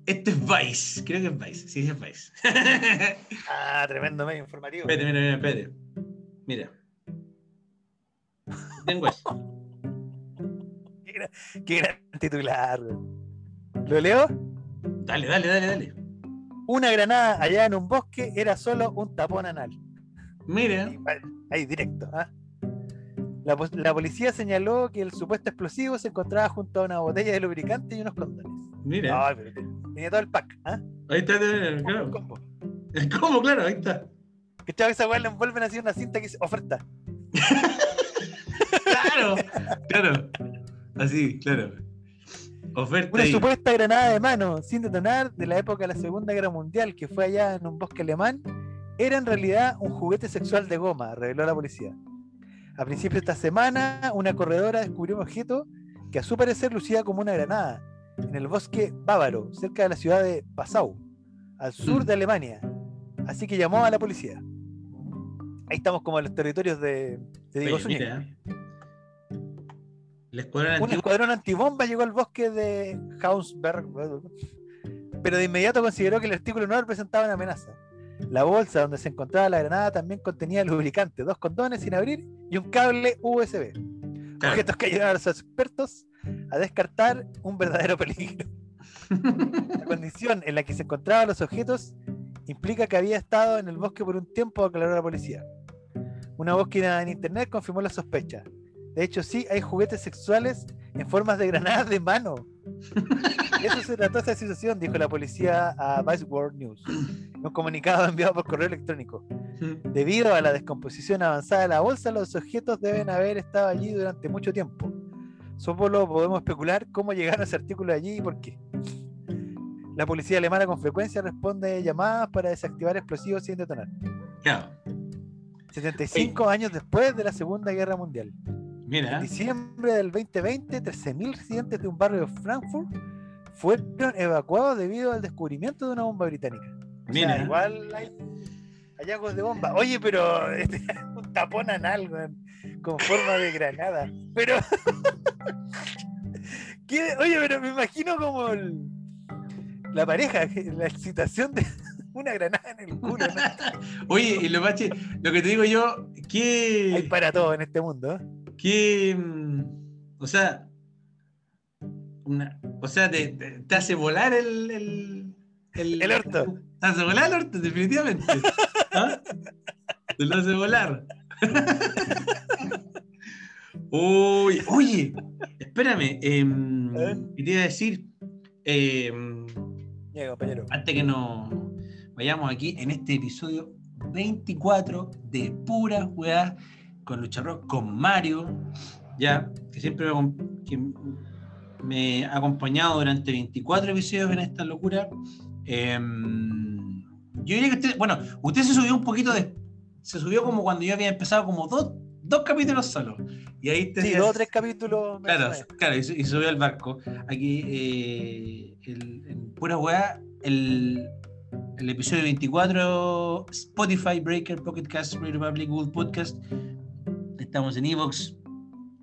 Speaker 5: Esto es Vice, creo que es Vice, sí, es Vice.
Speaker 4: Ah, tremendo medio informativo.
Speaker 5: Espérate, mira, mira, espérate. Mira. Tengo eso.
Speaker 4: Qué gran, qué gran titular. ¿Lo leo?
Speaker 5: Dale, dale, dale, dale.
Speaker 4: Una granada allá en un bosque era solo un tapón anal.
Speaker 5: Mira.
Speaker 4: Ahí, directo. ¿ah? La, policía señaló que el supuesto explosivo se encontraba junto a una botella de lubricante y unos condones.
Speaker 5: Mira.
Speaker 4: Ay, pero tenía todo el pack. ¿ah?
Speaker 5: Ahí está, mira, claro.
Speaker 4: combo.
Speaker 5: El combo, claro, ahí está.
Speaker 4: Que chavo, esa weá le envuelven así una cinta que dice oferta.
Speaker 5: Claro, claro. Así, claro. Oferta
Speaker 4: Una
Speaker 5: ahí.
Speaker 4: supuesta granada de mano sin detonar de la época de la Segunda Guerra Mundial que fue allá en un bosque alemán era en realidad un juguete sexual de goma, reveló la policía. A principios de esta semana, una corredora descubrió un objeto que a su parecer lucía como una granada en el bosque bávaro, cerca de la ciudad de Passau, al sur de Alemania. Así que llamó a la policía. Ahí estamos como en los territorios de, de Diego
Speaker 5: Oye, mira. El escuadrón
Speaker 4: Un escuadrón antibomba llegó al bosque de Hausberg, pero de inmediato consideró que el artículo no representaba una amenaza. La bolsa donde se encontraba la granada también contenía lubricante, dos condones sin abrir y un cable USB.
Speaker 5: Claro.
Speaker 4: Objetos que ayudaron a los expertos a descartar un verdadero peligro. La condición en la que se encontraban los objetos implica que había estado en el bosque por un tiempo, aclaró la policía. Una búsqueda en internet confirmó la sospecha. De hecho, sí hay juguetes sexuales en formas de granadas de mano. Eso se trató esta situación, dijo la policía a Vice World News. en Un comunicado enviado por correo electrónico. Debido a la descomposición avanzada de la bolsa, los objetos deben haber estado allí durante mucho tiempo. Solo podemos especular cómo llegaron ese artículo allí y por qué. La policía alemana con frecuencia responde llamadas para desactivar explosivos sin detonar.
Speaker 5: Claro.
Speaker 4: 75 años después de la Segunda Guerra Mundial.
Speaker 5: Mira.
Speaker 4: En diciembre del 2020, 13.000 residentes de un barrio de Frankfurt fueron evacuados debido al descubrimiento de una bomba británica. O sea,
Speaker 5: Mira.
Speaker 4: igual hay hallazgos de bomba. Oye, pero este, un tapón anal, con forma de granada. Pero. ¿Qué? Oye, pero me imagino como el- la pareja, la excitación de una granada en el culo. ¿no?
Speaker 5: Oye, y lo, lo que te digo yo,
Speaker 4: Hay
Speaker 5: que.
Speaker 4: para todo en este mundo. ¿eh?
Speaker 5: Que mm, o sea. Una, o sea, te, te- te hace volar el. El,
Speaker 4: El orto.
Speaker 5: Te hace volar el orto, definitivamente. ¿Ah? Te lo hace volar. Uy, oye, espérame.
Speaker 4: ¿Eh?
Speaker 5: ¿Qué te iba a decir?
Speaker 4: Ya, compañero.
Speaker 5: antes que nos vayamos aquí en este episodio 24 de pura weá con Lucharro, con Mario, ya, que siempre me, acom- que me ha acompañado durante 24 episodios en esta locura. Em, yo diría que usted, bueno, usted se subió un poquito de. Se subió como cuando yo había empezado como dos, dos capítulos solo. Y ahí te
Speaker 4: Sí, dos o tres capítulos.
Speaker 5: Claro, claro, y, y subió al barco. Aquí, eh, el- en pura weá, el, el episodio 24, Spotify, Breaker, Pocket Cast, Radio Public, Google Podcast. Estamos en Evox,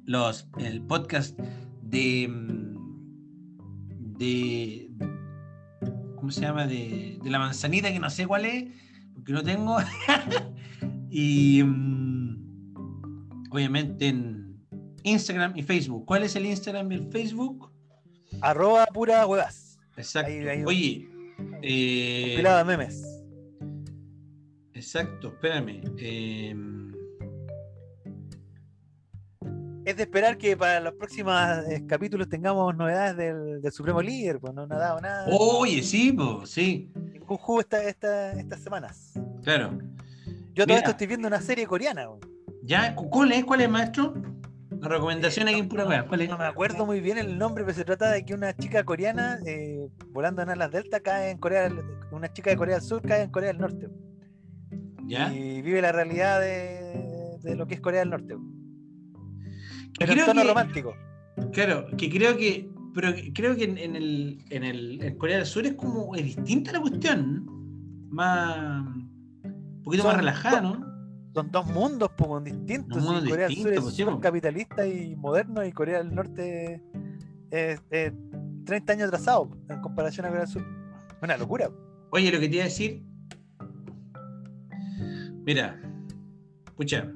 Speaker 5: los el podcast de. mm, de. ¿Cómo se llama? De, de la manzanita, que no sé cuál es, porque no tengo. y. mm, obviamente en Instagram y Facebook. ¿Cuál es el Instagram y el Facebook?
Speaker 4: Arroba pura huevas.
Speaker 5: Exacto.
Speaker 4: Ahí- ahí-
Speaker 5: Oye, eh,
Speaker 4: memes.
Speaker 5: exacto, espérame. eh,
Speaker 4: Es de esperar que para los próximos eh, capítulos tengamos novedades del, del Supremo Líder, pues no, no ha dado nada.
Speaker 5: oye, sí, po, sí,
Speaker 4: Ningún jugo esta, esta- estas semanas.
Speaker 5: claro.
Speaker 4: Yo todo
Speaker 5: Mira.
Speaker 4: esto estoy viendo una serie coreana.
Speaker 5: ¿Ya? ¿Cuál es? ¿Cuál es, maestro? La recomendación aquí en pura wea. ¿Cuál es?
Speaker 4: No me acuerdo muy bien el nombre, pero se trata de que una chica coreana eh, volando en alas delta cae en Corea, una chica de Corea del Sur cae en Corea del Norte
Speaker 5: ¿Ya?
Speaker 4: y vive la realidad de, de lo que es Corea del Norte. Pero en
Speaker 5: creo
Speaker 4: tono
Speaker 5: que-
Speaker 4: romántico.
Speaker 5: Claro, que creo que. Pero creo que en, en el, en el en Corea del Sur es como. Es distinta la cuestión. Más. Un poquito
Speaker 4: Son
Speaker 5: más relajada, ¿no?
Speaker 4: Son dos mundos pues, distintos.
Speaker 5: Mundos
Speaker 4: Corea del Sur es
Speaker 5: pues, sí,
Speaker 4: capitalista y moderno y Corea del Norte es, es 30 años atrasado en comparación a Corea del Sur. Una locura.
Speaker 5: Oye, lo que te iba a decir. Mira, escucha,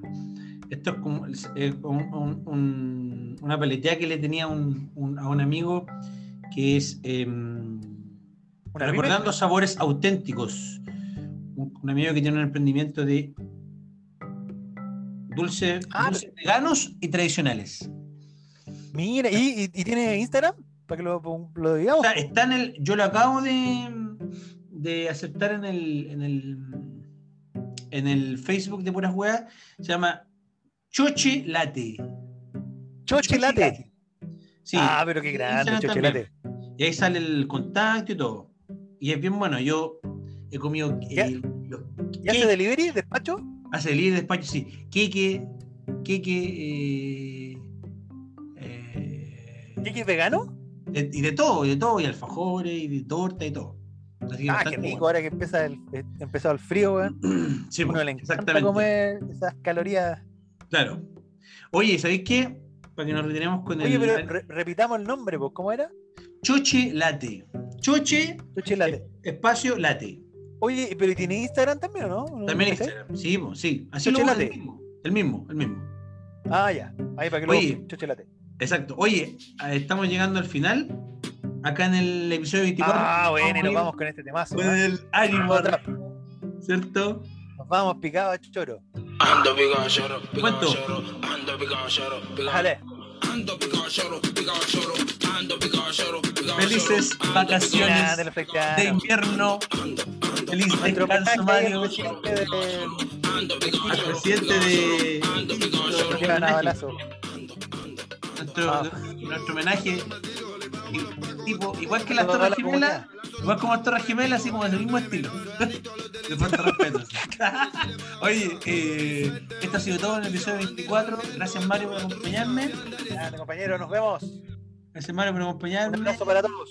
Speaker 5: esto es como eh, un- un- un- una paleteada que le tenía a un amigo que es
Speaker 4: Una
Speaker 5: recordando sabores auténticos. Un, amigo que tiene un emprendimiento de dulce,
Speaker 4: Ah,
Speaker 5: dulces veganos y tradicionales.
Speaker 4: Mira, ¿y, tiene Instagram? Para que lo, lo digamos.
Speaker 5: Está, está en el. Yo lo acabo de, de aceptar en el, en el. En el Facebook de Puras Weas. Se llama Choche Late.
Speaker 4: Choche Late.
Speaker 5: Sí.
Speaker 4: Ah, pero qué grande, Choche. Late.
Speaker 5: Y ahí sale el contacto y todo. Y es bien bueno. Yo he comido.
Speaker 4: ¿Ya?
Speaker 5: eh, los-
Speaker 4: ¿Y hace delivery, despacho?
Speaker 5: Hace el despacho, sí. Queque. Queque. Eh, eh,
Speaker 4: ¿Qué es vegano?
Speaker 5: de- y de todo, y de todo. Y alfajores, y de torta y todo. Así que
Speaker 4: Ah, qué rico,
Speaker 5: bueno.
Speaker 4: ahora que empieza el, eh, empezó el frío, weón.
Speaker 5: Sí,
Speaker 4: Uno
Speaker 5: pues,
Speaker 4: le encanta
Speaker 5: exactamente.
Speaker 4: comer esas calorías.
Speaker 5: Claro. Oye, ¿sabéis qué? Para que nos retiremos con
Speaker 4: Oye,
Speaker 5: el
Speaker 4: pero re- repitamos el nombre, pues, ¿cómo era?
Speaker 5: Choche Late. Choche
Speaker 4: Choche Late.
Speaker 5: espacio Late.
Speaker 4: Oye, pero ¿y tiene Instagram también o no? ¿No
Speaker 5: También? Instagram. Sí, po, sí. Así
Speaker 4: Choche
Speaker 5: lo
Speaker 4: Late.
Speaker 5: el mismo. El mismo, el mismo.
Speaker 4: Ah, ya. Ahí para que lo
Speaker 5: Oye.
Speaker 4: busquen, Choche Late.
Speaker 5: Exacto. Oye, estamos llegando al final. Acá en el episodio 24.
Speaker 4: Ah, bueno, y nos vamos con este temazo.
Speaker 5: con
Speaker 4: ¿no?
Speaker 5: el ánimo. ¿cierto?
Speaker 4: Nos vamos picados a choro.
Speaker 2: Ando picado a choro,
Speaker 5: picado
Speaker 2: a choro, ando picado a choro,
Speaker 4: Ando
Speaker 5: picado a
Speaker 4: choro, picado a
Speaker 5: choro, ando picado
Speaker 4: a
Speaker 5: choro,
Speaker 4: Felices vacaciones de
Speaker 5: invierno.
Speaker 4: Feliz descanso, Mario.
Speaker 5: Al presidente de... Nuestro homenaje Tipo, igual que las Torres
Speaker 4: la
Speaker 5: Gemelas, igual como las Torres Gemelas, así como del mismo estilo. De falta de respeto. Oye, eh, esto ha sido todo en el episodio 24. Gracias, Mario, por acompañarme.
Speaker 4: Grande, compañero, nos vemos.
Speaker 5: Gracias, Mario, por
Speaker 4: Un
Speaker 5: acompañarme.
Speaker 4: abrazo para todos.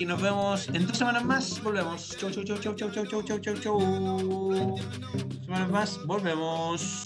Speaker 5: Y nos vemos en dos semanas más. Volvemos. Chau, chau, chau, chau, chau, chau, chau, chau, chau, chau. Semanas más. Volvemos.